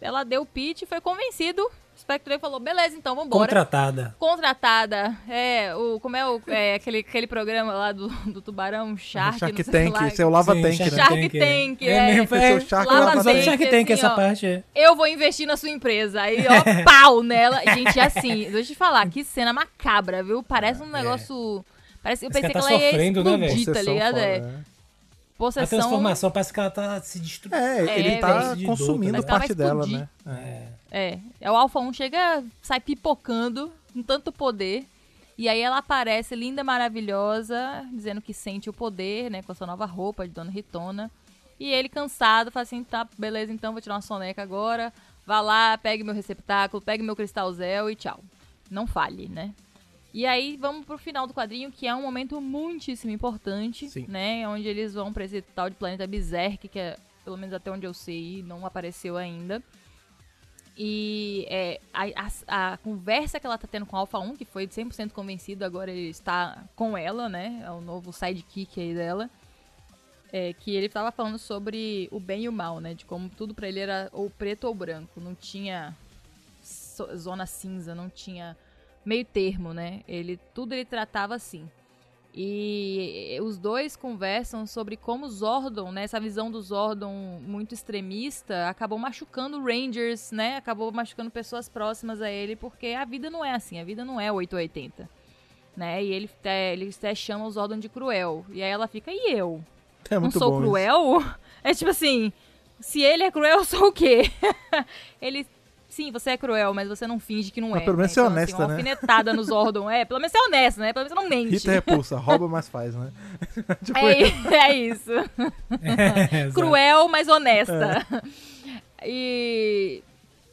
ela deu o pitch, foi convencido. O Spectre falou, beleza, então vambora Contratada. contratada. É, o, como é, o, é aquele, aquele programa lá do, do tubarão Shark, Shark não sei Tank, lá. esse é o Lava Sim, Tank, Shark né? Shark Tank, é. Tank, É é. mesmo, é o é. Shark Lava Tank, Shark Tank assim, essa ó. parte. é. eu vou investir na sua empresa. Aí, ó, pau nela. Gente, assim, deixa eu te falar, que cena macabra, viu? Parece um negócio. Parece, eu Esse pensei que cara ela tá ia sofrendo, né, explodir, tá Possessão ligado? fora, É. né? A Possessão. transformação parece que ela tá se destruindo. É, ele É, tá velho. consumindo Mas vai parte dela, né? É. É. É o Alpha 1 chega, sai pipocando com tanto poder. E aí ela aparece linda, maravilhosa, dizendo que sente o poder, né, com a sua nova roupa de Dona Ritona. E ele cansado, fala assim, tá, beleza, então vou tirar uma soneca agora. Vá lá, pegue meu receptáculo, pegue meu cristal Zel e tchau. Não falhe, né? E aí vamos pro final do quadrinho, que é um momento muitíssimo importante, Sim. né? Onde eles vão pra esse tal de planeta Berserk, que é, pelo menos até onde eu sei, não apareceu ainda. E é, a, a- a conversa que ela tá tendo com a Alpha 1, que foi 100% convencido, agora ele está com ela, né? É o novo sidekick aí dela. É, que ele tava falando sobre o bem e o mal, né? De como tudo pra ele era ou preto ou branco. Não tinha zona cinza, não tinha meio termo, né? Ele tudo ele tratava assim. E os dois conversam sobre como Zordon, né, essa visão do Zordon muito extremista, acabou machucando Rangers, né? Acabou machucando pessoas próximas a ele, porque a vida não é assim, a vida não é 880. Né? E ele, até- ele até chama o Zordon de cruel. E aí ela fica, e eu? É não sou bom isso. cruel? É tipo assim, se ele é cruel, eu sou o quê? ele. Sim, você é cruel, mas você não finge que não Mas é. pelo menos né? é Então, honesta, assim, uma né? alfinetada no Zordon. É, pelo menos você é honesto, né? Pelo menos você não mente. Rita repulsa, rouba, mas faz, né? Tipo, É, é isso. É. Cruel, mas honesta. E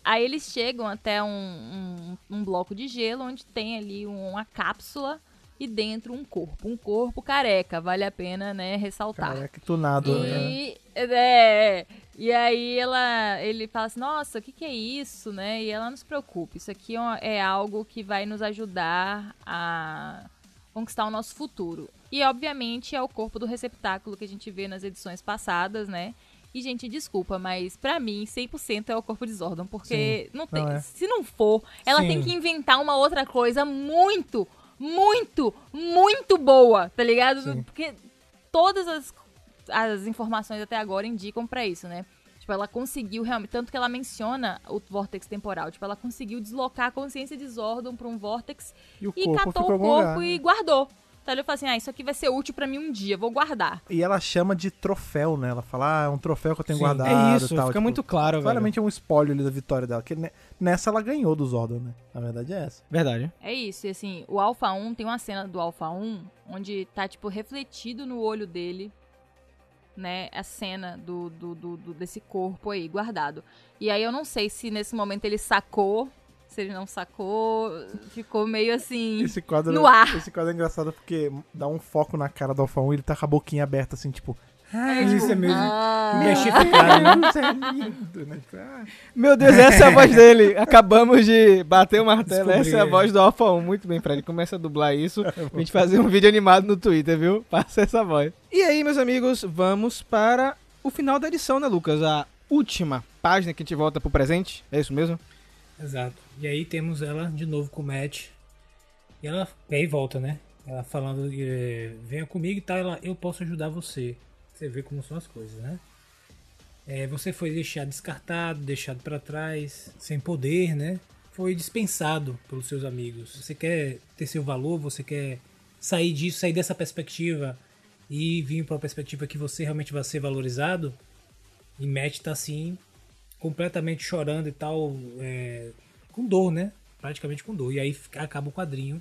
aí eles chegam até um, um, um bloco de gelo onde tem ali uma cápsula e dentro um corpo. Um corpo careca, vale a pena, né, ressaltar. Caraca, que tunado. né? E, é, e aí ela, ele fala assim, nossa, o que, que é isso, né? E ela não se preocupe, isso aqui é é algo que vai nos ajudar a conquistar o nosso futuro. E obviamente é o corpo do receptáculo que a gente vê nas edições passadas, né? E, gente, desculpa, mas pra mim, 100% é o corpo de Zordon, porque não tem, Não é. se não for, ela Sim. tem que inventar uma outra coisa muito, muito, muito boa, tá ligado? Sim. Porque todas as, as informações até agora indicam pra isso, né? Tipo, ela conseguiu realmente, tanto que ela menciona o vórtex temporal, tipo, ela conseguiu deslocar a consciência de Zordon pra um vórtex E o e corpo catou o corpo lugar. e guardou. Então ele falou assim: ah, isso aqui vai ser útil pra mim um dia, vou guardar. E ela chama de troféu, né? Ela fala, ah, é um troféu que eu tenho Sim. guardado É isso, tal. fica tipo, muito claro, velho. Claramente é um spoiler ali da vitória dela. Que ne- nessa ela ganhou do Zordon, né? A verdade é essa. Verdade. É isso, e assim, o Alpha 1 tem uma cena do Alpha 1 onde tá, tipo, refletido no olho dele, né, a cena do, do, do- do- desse corpo aí, guardado. E aí eu não sei se nesse momento ele sacou, se ele não sacou, ficou meio assim. Esse quadro, no ar. esse quadro é engraçado porque dá um foco na cara do 1 e ele tá com a boquinha aberta, assim, tipo... Ah, isso é mesmo. Ah, Mexer com a cara, né? Isso é lindo, né? Tipo, ah, Meu Deus, essa é a voz dele. Acabamos de bater o martelo. Descobri, essa é a é. voz do Alpha 1. Muito bem, Fred. Começa a dublar isso. A gente fazer um vídeo animado no Twitter, viu? Passa essa voz. E aí, meus amigos, vamos para o final da edição, né, Lucas? A última página que a gente volta pro presente. É isso mesmo? Exato. E aí temos ela de novo com o Matt. E ela. E aí volta, né? Ela falando, eh, venha comigo e tal, ela, eu posso ajudar você. Você vê como são as coisas, né? Eh, você foi deixado descartado, deixado pra trás, sem poder, né? Foi dispensado pelos seus amigos. Você quer ter seu valor, você quer sair disso, sair dessa perspectiva e vir para uma perspectiva que você realmente vai ser valorizado. E Matt tá assim, completamente chorando e tal, é, com dor, né? Praticamente com dor. E aí acaba o quadrinho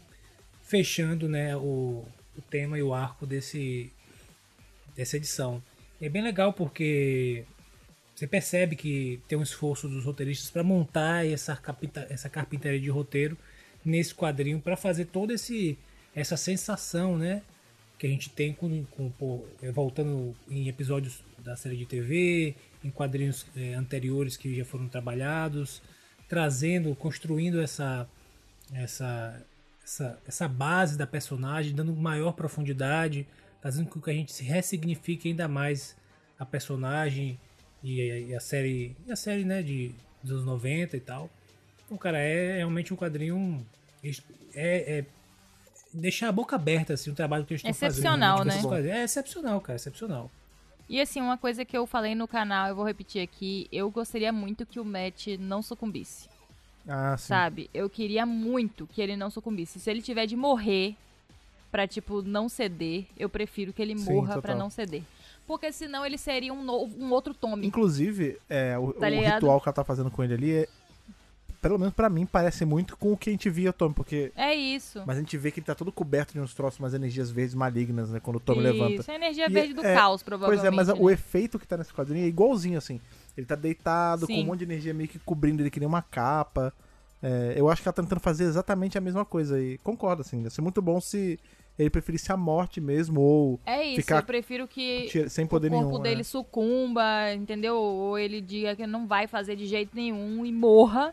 fechando, né, o, o tema e o arco desse dessa edição. E é bem legal porque você percebe que tem um esforço dos roteiristas para montar essa, essa carpintaria de roteiro nesse quadrinho para fazer toda esse essa sensação, né, que a gente tem com, com pô, é, voltando em episódios da série de TV, em quadrinhos é, anteriores que já foram trabalhados, trazendo, construindo essa essa essa, essa base da personagem, dando maior profundidade, fazendo com que a gente se ressignifique ainda mais a personagem e, a- e a série, e a série, né, de dos anos 90 e tal. Então, cara, é realmente um quadrinho é, é deixar a boca aberta assim o trabalho que eles estão fazendo. Excepcional, realmente, né? com esses quadrinhos. É excepcional, cara, excepcional. E assim, uma coisa que eu falei no canal, eu vou repetir aqui, eu gostaria muito que o Matt não sucumbisse. Ah, sim. Sabe? Eu queria muito que ele não sucumbisse. Se ele tiver de morrer pra, tipo, não ceder, eu prefiro que ele Sim, morra pra não ceder. Porque senão ele seria um, novo, um outro Tommy. Inclusive, é, o, Tá o ritual que ela tá fazendo com ele ali é pelo menos pra mim, parece muito com o que a gente via o Tommy, porque. É isso. Mas a gente vê que ele tá todo coberto de uns troços, umas energias verdes malignas, né? Quando o Tommy levanta. Isso, a energia E verde do é- caos, Pois provavelmente. é, mas o né? efeito que tá nesse quadrinho é igualzinho, assim. Ele tá deitado, com Sim. um monte de energia meio que cobrindo ele que nem uma capa. É, eu acho que ela tá tentando fazer exatamente a mesma coisa. E concordo, assim. Ia ser muito bom se ele preferisse a morte mesmo, ou É isso, ficar eu prefiro que sem poder o corpo nenhum. dele é. sucumba, entendeu? Ou ele diga que não vai fazer de jeito nenhum e morra,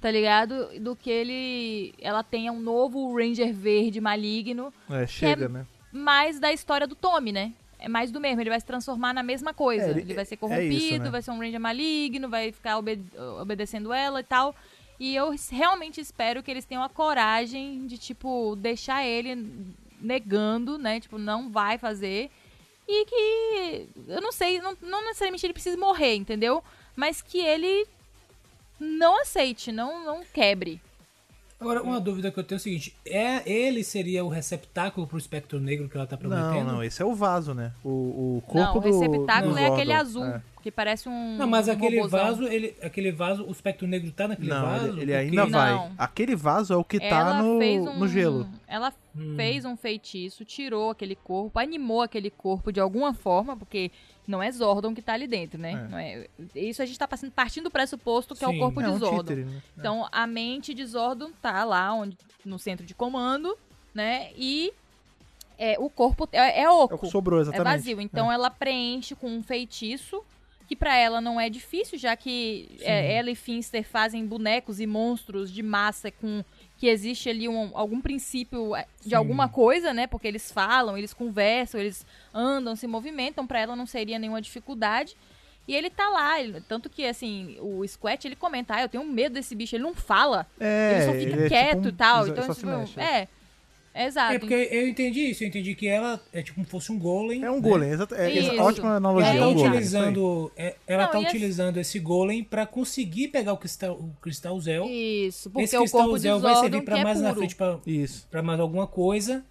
tá ligado? Do que ele ela tenha um novo Ranger verde maligno, É, chega, né? mais da história do Tommy, né? É mais do mesmo, ele vai se transformar na mesma coisa. É, ele- ele, vai ser é corrompido, isso, né? vai ser um Ranger maligno, vai ficar obe- obedecendo ela e tal. E eu realmente espero que eles tenham a coragem de, tipo, deixar ele negando, né? Tipo, não vai fazer. E que. Eu não sei, não, não necessariamente ele precisa morrer, entendeu? Mas que ele não aceite, não, não quebre. Agora, uma dúvida que eu tenho é o seguinte: é, ele seria o receptáculo pro espectro negro que ela tá prometendo? Não, não, esse é o vaso, né? O, o corpo não, o do. receptáculo do é aquele azul, É. que parece um. Não, mas um aquele robozão. vaso, ele, aquele vaso, o espectro negro tá naquele Não, vaso? ele, ele Porque- ainda vai. Não. Aquele vaso é o que tá ela no, fez um, no gelo. Ela Hum. fez um feitiço, tirou aquele corpo, animou aquele corpo de alguma forma, porque não é Zordon que tá ali dentro, né? É. É- isso a gente tá passando, partindo do pressuposto que é o Sim. corpo É de um Zordon. títere, né? Então a mente de Zordon tá lá onde, no centro de comando, né? E é, o corpo é, é É o oco. que sobrou, É exatamente. vazio. Então ela preenche com um feitiço, que pra ela não é difícil, já que é, ela e Finster fazem bonecos e monstros de massa com que existe ali um- algum princípio é, de Sim. alguma coisa, né? Porque eles falam, eles conversam, eles andam, se movimentam, pra ela não seria nenhuma dificuldade. E ele tá lá, ele- tanto que assim, o Squat ele comenta, ah, eu tenho medo desse bicho, ele não fala, É, ele só fica é quieto tipo um- e tal. Então, tipo, mexe. é, exato. É porque eu entendi isso, eu entendi que ela é tipo como fosse um golem. É um né? golem, exato. É, Isso. exa- ótima analogia. Ela é tá um golem. utilizando, é, ela Não, tá utilizando esse golem pra conseguir pegar o cristal, o cristal Zel. Isso, porque Esse o cristal corpo de Zel vai servir pra é mais na frente pra, Isso. pra mais alguma coisa.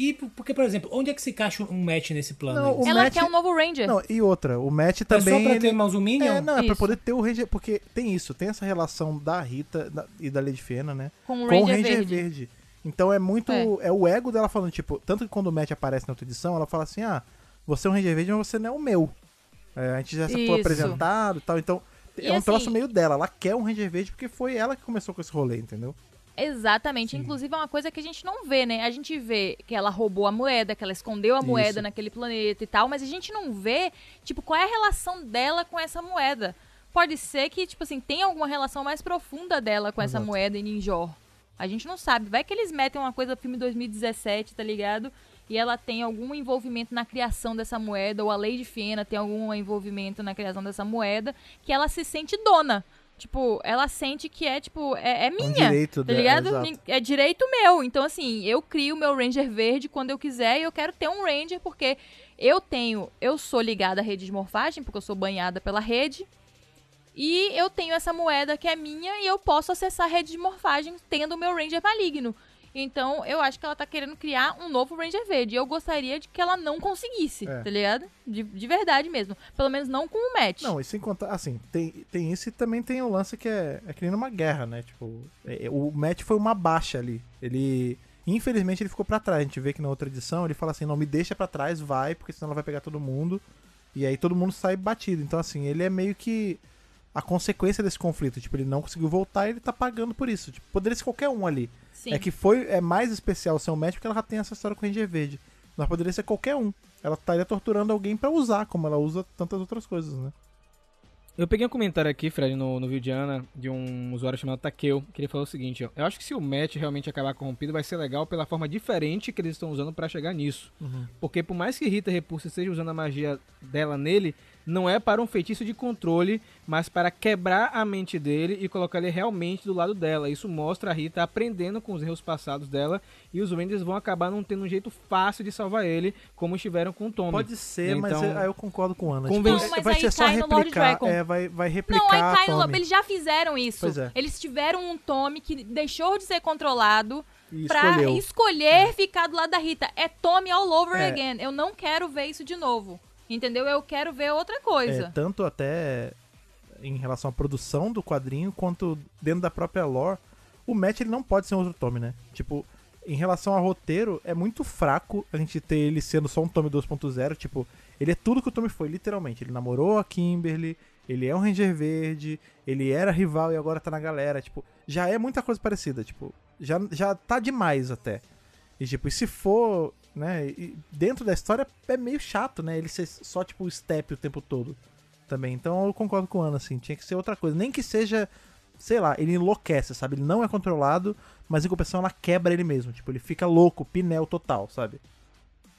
E porque, por exemplo, onde é que se encaixa um match nesse plano? Não, Ela Matt- quer um novo Ranger. Não, e outra, o Matt É também. só pra ele- ter mais um Minion? É, não, é pra Isso. poder ter o Ranger. Porque tem isso, tem essa relação da Rita da- e da Lady Fiena, né? com o com o Ranger, Ranger verde. verde. Então é muito. É. É. o ego dela falando, tipo, tanto que quando o Matt aparece na outra edição, ela fala assim: ah, você é um Ranger verde, mas você não é o meu. É, a gente já foi Isso. apresentado e tal. Então E é um assim- troço meio dela. Ela quer um Ranger verde porque foi ela que começou com esse rolê, entendeu? Exatamente. Inclusive, é uma coisa que a gente não vê, né? A gente vê que ela roubou a moeda, que ela escondeu a Isso. moeda naquele planeta e tal, mas a gente não vê, tipo, qual é a relação dela com essa moeda. Pode ser que, tipo assim, tenha alguma relação mais profunda dela com essa Exato. moeda em Ninjor. A gente não sabe. Vai que eles metem uma coisa filme 2017, tá ligado? E ela tem algum envolvimento na criação dessa moeda, ou a Lady Fiena tem algum envolvimento na criação dessa moeda, que ela se sente dona. Tipo, ela sente que é, tipo, é, é minha. direito tá dela, ligado? Nin- É direito meu. Então, assim, eu crio meu Ranger verde quando eu quiser e eu quero ter um Ranger porque eu tenho. Eu sou ligada à rede de morfagem, porque eu sou banhada pela rede. E eu tenho essa moeda que é minha e eu posso acessar a rede de morfagem tendo o meu Ranger maligno. Então, eu acho que ela tá querendo criar um novo Ranger verde. E eu gostaria de que ela não conseguisse, É. tá ligado? De, de verdade mesmo. Pelo menos não com o match. Não, e sem contar, assim, tem, tem isso e também tem o lance que é, é que nem numa guerra, né? Tipo, é- é- o Matt foi uma baixa ali. Ele. Infelizmente ele ficou pra trás. A gente vê que na outra edição ele fala assim: não, me deixa pra trás, vai, porque senão ela vai pegar todo mundo. E aí todo mundo sai batido. Então, assim, ele é meio que a consequência desse conflito. Tipo, ele não conseguiu voltar e ele tá pagando por isso. Tipo, poderia ser qualquer um ali. Sim. É que foi é mais especial ser um Matt porque ela já tem essa história com o Ranger Verde. Mas poderia ser qualquer um. Ela estaria torturando alguém pra usar, como ela usa tantas outras coisas, né? Eu peguei um comentário aqui, Fred, no, no vídeo de Ana, de um usuário chamado Takeo, que ele falou o seguinte, ó. Eu acho que se o match realmente acabar corrompido, vai ser legal pela forma diferente que eles estão usando pra chegar nisso. Porque por mais que Rita Repulsa esteja usando a magia dela nele, não é para um feitiço de controle, mas para quebrar a mente dele e colocar ele realmente do lado dela. Isso mostra a Rita aprendendo com os erros passados dela e os Rangers vão acabar não tendo um jeito fácil de salvar ele, como estiveram com o Tommy. Pode ser, mas Então, eu, aí eu concordo com a Ana. conven- Tipo, Não, mas vai aí ser só cai no Lord replicar. É, vai, vai replicar Não, aí cai no. Eles já fizeram isso. Pois é. Eles tiveram um Tommy que deixou de ser controlado E pra escolheu. escolher ficar do lado da Rita. É Tommy all over É. again. Eu não quero ver isso de novo. Entendeu? Eu quero ver outra É, coisa. tanto até. em relação à produção do quadrinho, quanto dentro da própria lore, o Matt ele não pode ser um outro Tommy, né? Tipo, em relação ao roteiro, é muito fraco a gente ter ele sendo só um Tommy 2.0. Tipo, ele é tudo que o Tommy foi, literalmente. Ele namorou a Kimberly, ele é um Ranger Verde, ele era rival e agora tá na galera. Tipo, já é muita coisa parecida. Tipo, já, já tá demais até. E tipo, e se for, né, e dentro da história é meio chato, né? Ele ser só tipo o step o tempo todo também. Então eu concordo com o Ana, assim, tinha que ser outra coisa. Nem que seja, sei lá, ele enlouquece, sabe? Ele não é controlado, mas em compensação ela quebra ele mesmo. Tipo, ele fica louco, pinel total, sabe?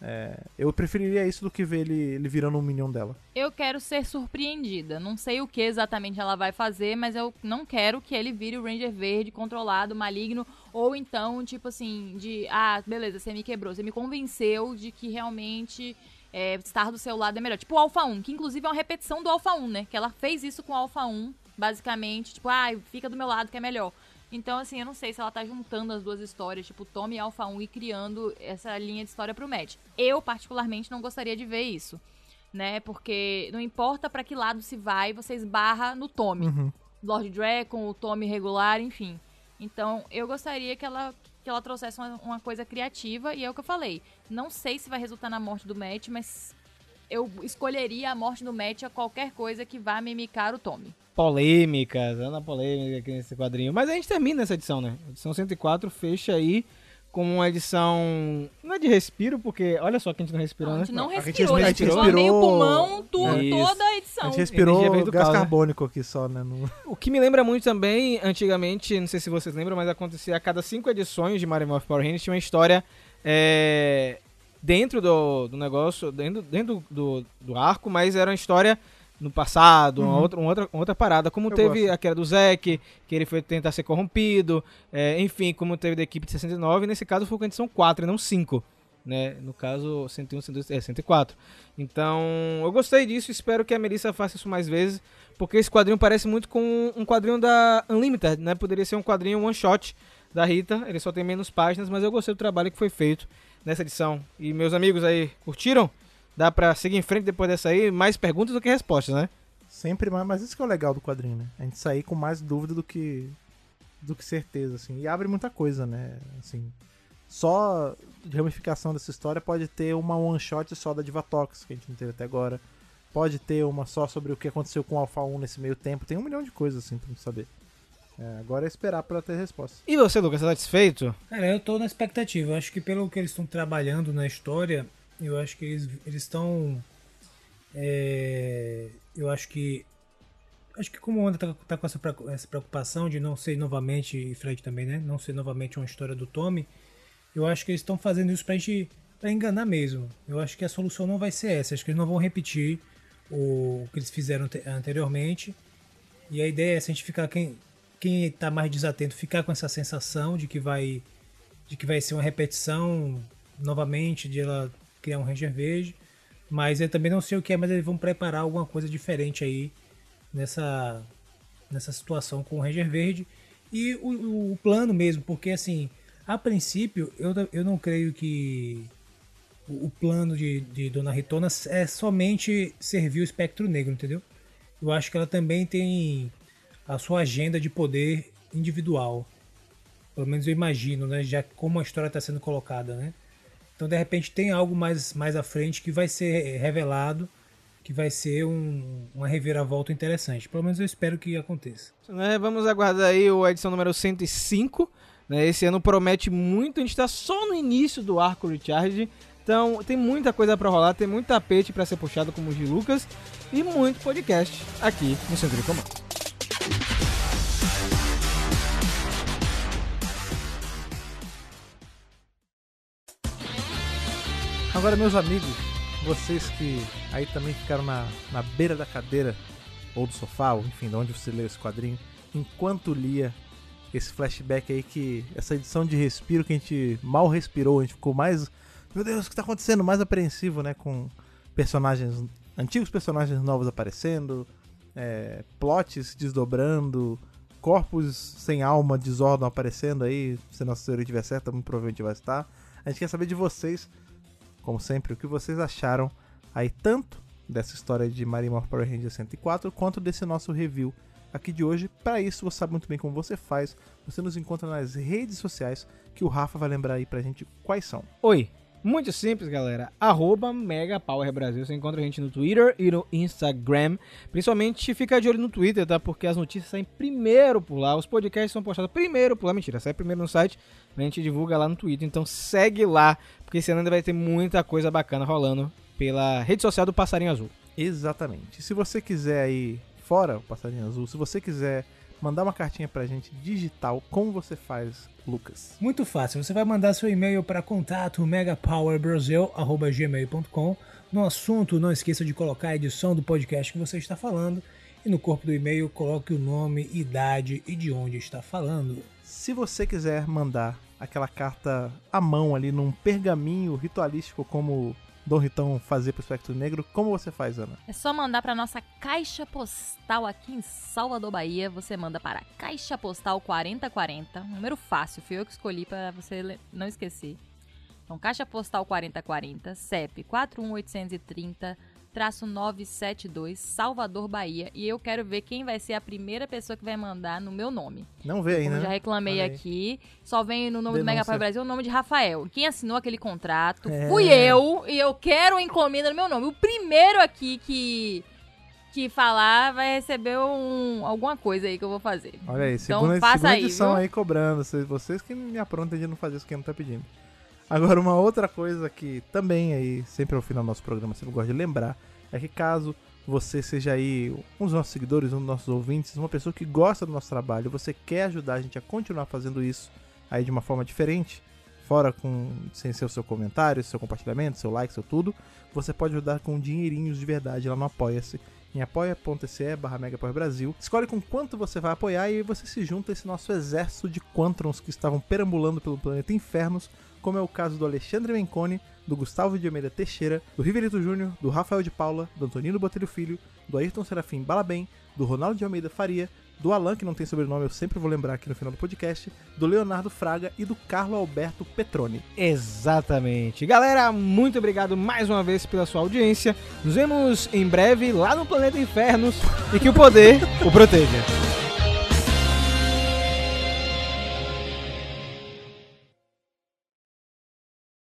É, eu preferiria isso do que ver ele, ele virando um minion dela. Eu quero ser surpreendida. Não sei o que exatamente ela vai fazer, mas eu não quero que ele vire o Ranger Verde, controlado, maligno, ou então, tipo assim, de ah, beleza, você me quebrou, você me convenceu de que realmente é, estar do seu lado é melhor. Tipo o Alpha 1, que inclusive é uma repetição do Alpha 1, né? Que ela fez isso com o Alpha 1, basicamente, tipo, ah, fica do meu lado que é melhor. Então, assim, eu não sei se ela tá juntando as duas histórias, tipo Tommy e Alpha 1 e criando essa linha de história pro Matt. Eu, particularmente, não gostaria de ver isso, né? Porque não importa para que lado se vai, você esbarra no Tommy. Uhum. Lord Dragon, o Tommy regular, enfim. Então, eu gostaria que ela, que ela trouxesse uma, uma coisa criativa, e é o que eu falei. Não sei se vai resultar na morte do Matt, mas eu escolheria a morte do Matt a qualquer coisa que vá mimicar o Tommy polêmicas, anda polêmica aqui nesse quadrinho. Mas a gente termina essa edição, né? A edição 104 fecha aí como uma edição. Não é de respiro, porque olha só que a gente não respirou, né? A gente não A gente respirou, a gente respirou- respirou meio pulmão tu, É. toda a edição. A gente respirou do gás né? carbônico aqui só, né? No- O que me lembra muito também, antigamente, não sei se vocês lembram, mas acontecia a cada cinco edições de Mario Morph Power Rangers tinha uma história é, dentro do, do negócio, dentro, dentro do, do arco, mas era uma história no passado, uma, Uhum. outra, uma, outra, uma outra parada. Como Eu teve gosto. aquela do Zack, que ele foi tentar ser corrompido, é, enfim, como teve da equipe de 69, nesse caso foi com a edição 4 e não 5. Né? No caso, 101, 102, é, 104. Então, eu gostei disso, espero que a Melissa faça isso mais vezes, porque esse quadrinho parece muito com um quadrinho da Unlimited, né? Poderia ser um quadrinho one shot da Rita, ele só tem menos páginas, mas eu gostei do trabalho que foi feito nessa edição. E meus amigos aí, curtiram? Dá pra seguir em frente depois dessa aí? Mais perguntas do que respostas, né? Sempre mais, mas isso que é o legal do quadrinho, né? A gente sair com mais dúvida do que do que certeza, assim. E abre muita coisa, né? Assim, só de ramificação dessa história pode ter uma one shot só da Divatox, que a gente não teve até agora. Pode ter uma só sobre o que aconteceu com o Alpha 1 nesse meio tempo. Tem um milhão de coisas, assim, pra saber. É, agora é esperar pra ter resposta. E você, Lucas, tá satisfeito? Cara, eu tô na expectativa. Eu acho que pelo que eles estão trabalhando na história, eu acho que eles eles estão. é, eu acho que. Acho que como o Onda tá, tá com essa, essa preocupação de não ser novamente, e Fred também, né? Não ser novamente uma história do Tommy, eu acho que eles estão fazendo isso pra gente. pra enganar mesmo. Eu acho que a solução não vai ser essa. Acho que eles não vão repetir o que eles fizeram ante- anteriormente. E a ideia é se a gente ficar. Quem, quem tá mais desatento ficar com essa sensação de que vai de que vai ser uma repetição novamente de ela criar um Ranger Verde. Mas eu também não sei o que é, mas eles vão preparar alguma coisa diferente aí nessa, nessa situação com o Ranger Verde. E o, o- o plano mesmo, porque assim, a princípio eu, eu não creio que o, o plano de, de Dona Ritona é somente servir o espectro negro, entendeu? Eu acho que ela também tem a sua agenda de poder individual. Pelo menos eu imagino, né? Já como a história está sendo colocada, né? Então, de repente, tem algo mais, mais à frente que vai ser revelado, que vai ser um- uma reviravolta interessante. Pelo menos eu espero que aconteça. Né, Vamos aguardar aí a edição número 105. Né? Esse ano promete muito, a gente tá só no início do arco Recharge. Então tem muita coisa pra rolar, tem muito tapete pra ser puxado como o de Lucas e muito podcast aqui no Centro de Comando. Agora, meus amigos, vocês que aí também ficaram na, na beira da cadeira, ou do sofá, ou enfim, de onde você leu esse quadrinho, enquanto lia esse flashback aí que. essa edição de respiro que a gente mal respirou, a gente ficou mais. Meu Deus, o que tá acontecendo? Mais apreensivo, né? Com personagens. antigos personagens novos aparecendo, é, plots desdobrando, corpos sem alma de Zordon aparecendo aí. Se nossa teoria estiver certa, muito provavelmente vai estar. A gente quer saber de vocês como sempre, o que vocês acharam aí tanto dessa história de Marimor Power Ranger 104, quanto desse nosso review aqui de hoje. Para isso, você sabe muito bem como você faz. Você nos encontra nas redes sociais, que o Rafa vai lembrar aí pra gente quais são. Oi. Muito simples, galera. Arroba Mega Power Brasil. Você encontra a gente no Twitter e no Instagram. Principalmente fica de olho no Twitter, tá? Porque as notícias saem primeiro por lá. Os podcasts são postados primeiro por lá. Mentira, sai primeiro no site. A gente divulga lá no Twitter. Então segue lá, porque esse ano ainda vai ter muita coisa bacana rolando pela rede social do Passarinho Azul. Exatamente. Se você quiser aí, fora o Passarinho Azul, se você quiser mandar uma cartinha pra gente digital, como você faz, Lucas? Muito fácil. Você vai mandar seu e-mail para contato megapowerbrasil@gmail.com. No assunto, não esqueça de colocar a edição do podcast que você está falando e no corpo do e-mail coloque o nome, idade e de onde está falando. Se você quiser mandar aquela carta à mão ali num pergaminho ritualístico como Dom Ritão fazia pro Espectro Negro, como você faz, Ana? É só mandar para nossa caixa postal aqui em Salvador, Bahia. Você manda para Caixa Postal 4040, um número fácil, fui eu que escolhi para você não esquecer. Então, Caixa Postal 4040, CEP 41830 traço 972, Salvador, Bahia. E eu quero ver quem vai ser a primeira pessoa que vai mandar no meu nome. Não aí, Como né? já reclamei aqui, só vem no nome Denúncia. do Mega Brasil o nome de Rafael. Quem assinou aquele contrato É. fui eu, e eu quero uma encomenda no meu nome. O primeiro aqui que que falar vai receber um, alguma coisa aí que eu vou fazer. Olha aí, Então, segunda, segunda aí, edição viu? aí cobrando. Vocês, vocês que me aprontam de não fazer isso que não tá pedindo. Agora, uma outra coisa que também aí, sempre ao final do nosso programa, sempre gosto de lembrar, é que caso você seja aí um dos nossos seguidores, um dos nossos ouvintes, uma pessoa que gosta do nosso trabalho, você quer ajudar a gente a continuar fazendo isso aí de uma forma diferente, fora com sem ser o seu comentário, seu compartilhamento, seu like, seu tudo, você pode ajudar com dinheirinhos de verdade lá no Apoia-se em apoia.se barra Brasil. Escolhe com quanto você vai apoiar e você se junta a esse nosso exército de Quantrons que estavam perambulando pelo planeta Infernos, como é o caso do Alexandre Menconi, do Gustavo de Almeida Teixeira, do Riverito Júnior, do Rafael de Paula, do Antonino Botelho Filho, do Ayrton Serafim Balabem, do Ronaldo de Almeida Faria, do Alan, que não tem sobrenome, eu sempre vou lembrar aqui no final do podcast, do Leonardo Fraga e do Carlo Alberto Petroni. Exatamente. Galera, muito obrigado mais uma vez pela sua audiência. Nos vemos em breve lá no Planeta Infernos e que o poder o proteja.